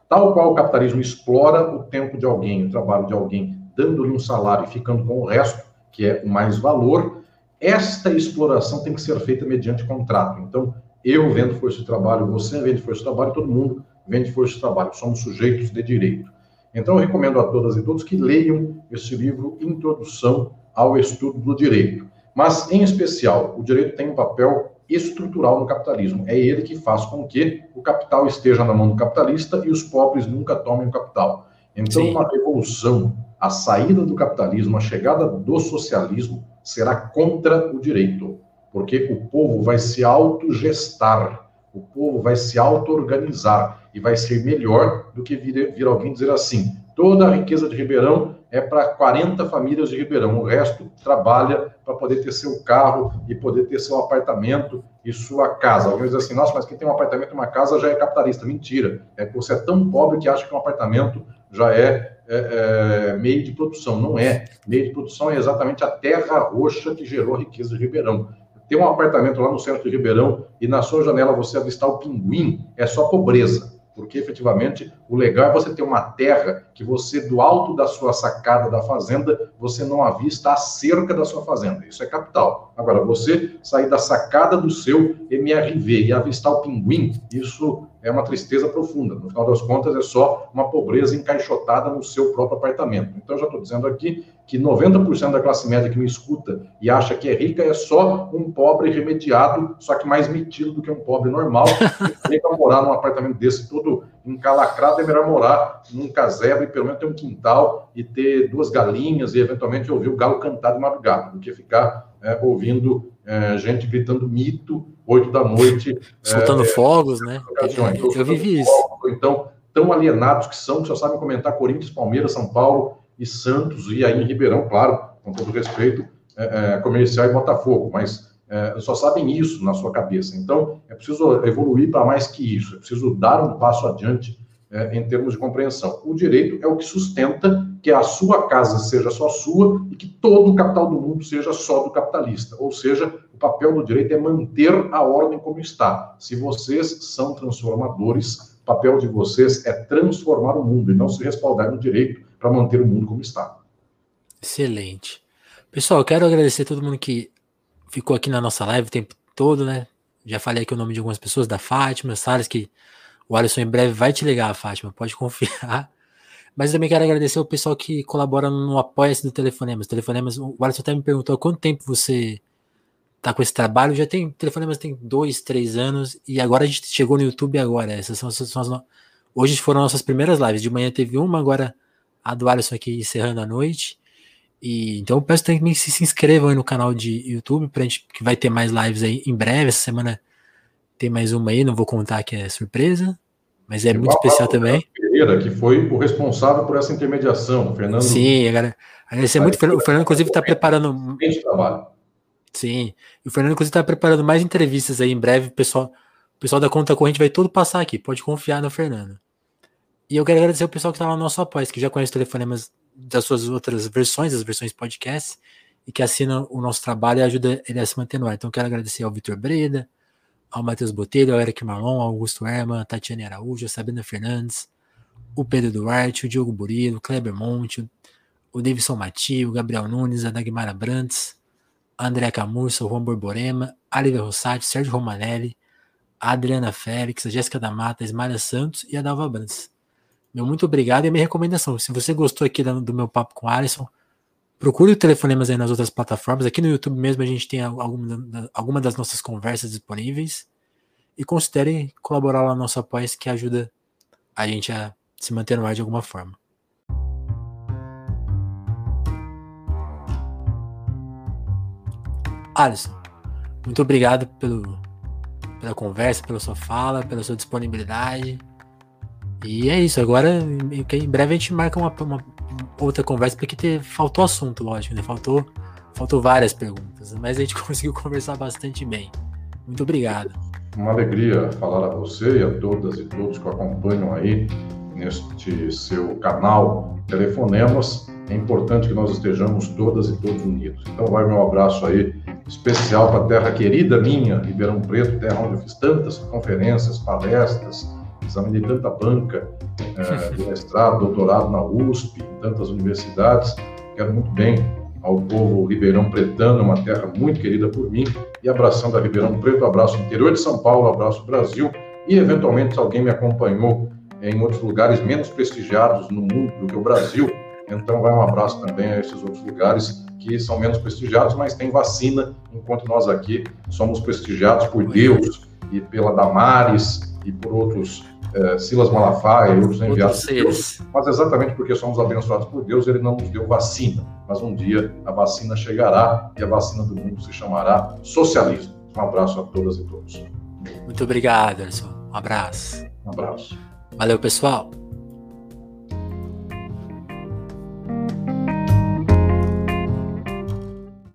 Tal qual o capitalismo explora o tempo de alguém, o trabalho de alguém, dando-lhe um salário e ficando com o resto, que é o mais valor, esta exploração tem que ser feita mediante contrato. Então, eu vendo força de trabalho, você vende força de trabalho, todo mundo vende força de trabalho. Somos sujeitos de direito. Então, eu recomendo a todas e todos que leiam este livro, Introdução ao estudo do direito. Mas, em especial, o direito tem um papel estrutural no capitalismo. É ele que faz com que o capital esteja na mão do capitalista e os pobres nunca tomem o capital. Então, Sim. uma revolução, a saída do capitalismo, a chegada do socialismo, será contra o direito, porque o povo vai se autogestar, o povo vai se auto-organizar e vai ser melhor do que vir, vir alguém dizer assim: toda a riqueza de Ribeirão é para 40 famílias de Ribeirão. O resto trabalha para poder ter seu carro e poder ter seu apartamento e sua casa. Alguns dizem assim, nossa, mas quem tem um apartamento e uma casa já é capitalista. Mentira. É que você é tão pobre que acha que um apartamento já é, é, é meio de produção. Não é. Meio de produção é exatamente a terra roxa que gerou a riqueza de Ribeirão. Ter um apartamento lá no centro de Ribeirão e na sua janela você avistar o pinguim é só pobreza porque efetivamente o legal é você ter uma terra que você, do alto da sua sacada da fazenda, você não avista a cerca da sua fazenda. Isso é capital. Agora, você sair da sacada do seu MRV e avistar o pinguim, isso é uma tristeza profunda. No final das contas, é só uma pobreza encaixotada no seu próprio apartamento. Então, eu já estou dizendo aqui que 90% da classe média que me escuta e acha que é rica é só um pobre remediado, só que mais metido do que um pobre normal. E para morar num apartamento desse todo encalacrado, é melhor morar num casebre, pelo menos ter um quintal e ter duas galinhas e eventualmente ouvir o galo cantar de madrugada, do que ficar é, ouvindo é, gente gritando mito, oito da noite.
Soltando é, fogos, né?
Eu, eu vivi isso. Então, tão alienados que são, que só sabem comentar Corinthians, Palmeiras, São Paulo e Santos, e aí em Ribeirão, claro, com todo respeito, é, é, comercial e Botafogo, mas é, só sabem isso na sua cabeça. Então, é preciso evoluir para mais que isso, é preciso dar um passo adiante é, em termos de compreensão. O direito é o que sustenta que a sua casa seja só sua e que todo o capital do mundo seja só do capitalista. Ou seja, o papel do direito é manter a ordem como está. Se vocês são transformadores, o papel de vocês é transformar o mundo e não se respaldar no direito para manter o mundo como está.
Excelente. Pessoal, quero agradecer a todo mundo que ficou aqui na nossa live o tempo todo, né? Já falei aqui o nome de algumas pessoas, da Fátima, Salles, que o Alisson em breve vai te ligar, Fátima, pode confiar. Mas também quero agradecer o pessoal que colabora no Apoia-se do Telefonemas. Telefonemas, o Alisson até me perguntou quanto tempo você tá com esse trabalho. Já tem, Telefonemas tem dois, três anos, e agora a gente chegou no YouTube agora. Essas são, são as, hoje foram nossas primeiras lives. De manhã teve uma, agora a do Alisson aqui encerrando a noite. E, então eu peço também que se, inscrevam aí no canal de YouTube, pra gente, que vai ter mais lives aí em breve. Essa semana tem mais uma aí, não vou contar que é surpresa, mas é muito especial também.
Pereira, que foi o responsável por essa intermediação, Fernando.
Sim, agora, agradecer muito. O Fernando, inclusive, está preparando. Trabalho. Sim, e o Fernando, inclusive, está preparando mais entrevistas aí em breve. O pessoal, o pessoal da conta corrente vai todo passar aqui, pode confiar no Fernando. E eu quero agradecer o pessoal que está lá no nosso apoio, que já conhece o telefonemas das suas outras versões, as versões podcast, e que assina o nosso trabalho e ajuda ele a se manter no ar. Então, quero agradecer ao Vitor Breda, ao Matheus Botelho, ao Eric Marlon, ao Augusto Herman, a Tatiane Araújo, a Sabrina Fernandes, o Pedro Duarte, o Diogo Burilo, o Kleber Monte, o Davidson Mati, o Gabriel Nunes, a Dagmara Brantes, a André Camurça, o Juan Borborema, a Lívia Rossati, Sérgio Romanelli, a Adriana Félix, a Jéssica da Mata, a Ismaria Santos e a Dalva Brantes. Meu muito obrigado e a minha recomendação. Se você gostou aqui do meu papo com o Alisson, procure o Telefonemas aí nas outras plataformas. Aqui no YouTube mesmo a gente tem alguma, das nossas conversas disponíveis. E considere colaborar lá no nosso apoio, que ajuda a gente a se manter no ar de alguma forma. Alisson, muito obrigado pelo, pela conversa, pela sua fala, pela sua disponibilidade. E é isso. Agora, em breve a gente marca uma, uma outra conversa, porque faltou assunto, lógico, né? Faltou, faltou várias perguntas, mas a gente conseguiu conversar bastante bem. Muito obrigado.
Uma alegria falar a você e a todas e todos que acompanham aí neste seu canal Telefonemas. É importante que nós estejamos todas e todos unidos. Então, vai meu abraço aí especial para a terra querida minha, Ribeirão Preto, terra onde eu fiz tantas conferências, palestras, examinei tanta banca é, de mestrado, doutorado na USP, em tantas universidades. Quero muito bem ao povo ribeirão pretano, uma terra muito querida por mim, e abração da Ribeirão Preto, abraço interior de São Paulo, abraço Brasil, e eventualmente se alguém me acompanhou em outros lugares menos prestigiados no mundo do que o Brasil, então vai um abraço também a esses outros lugares que são menos prestigiados, mas tem vacina, enquanto nós aqui somos prestigiados por Deus e pela Damares e por outros é, Silas Malafaia e outros enviados por Deus, mas exatamente porque somos abençoados por Deus, ele não nos deu vacina. Mas um dia a vacina chegará e a vacina do mundo se chamará socialismo. Um abraço a todas e todos.
Muito obrigado, Anderson. Um abraço.
Um abraço.
Valeu, pessoal.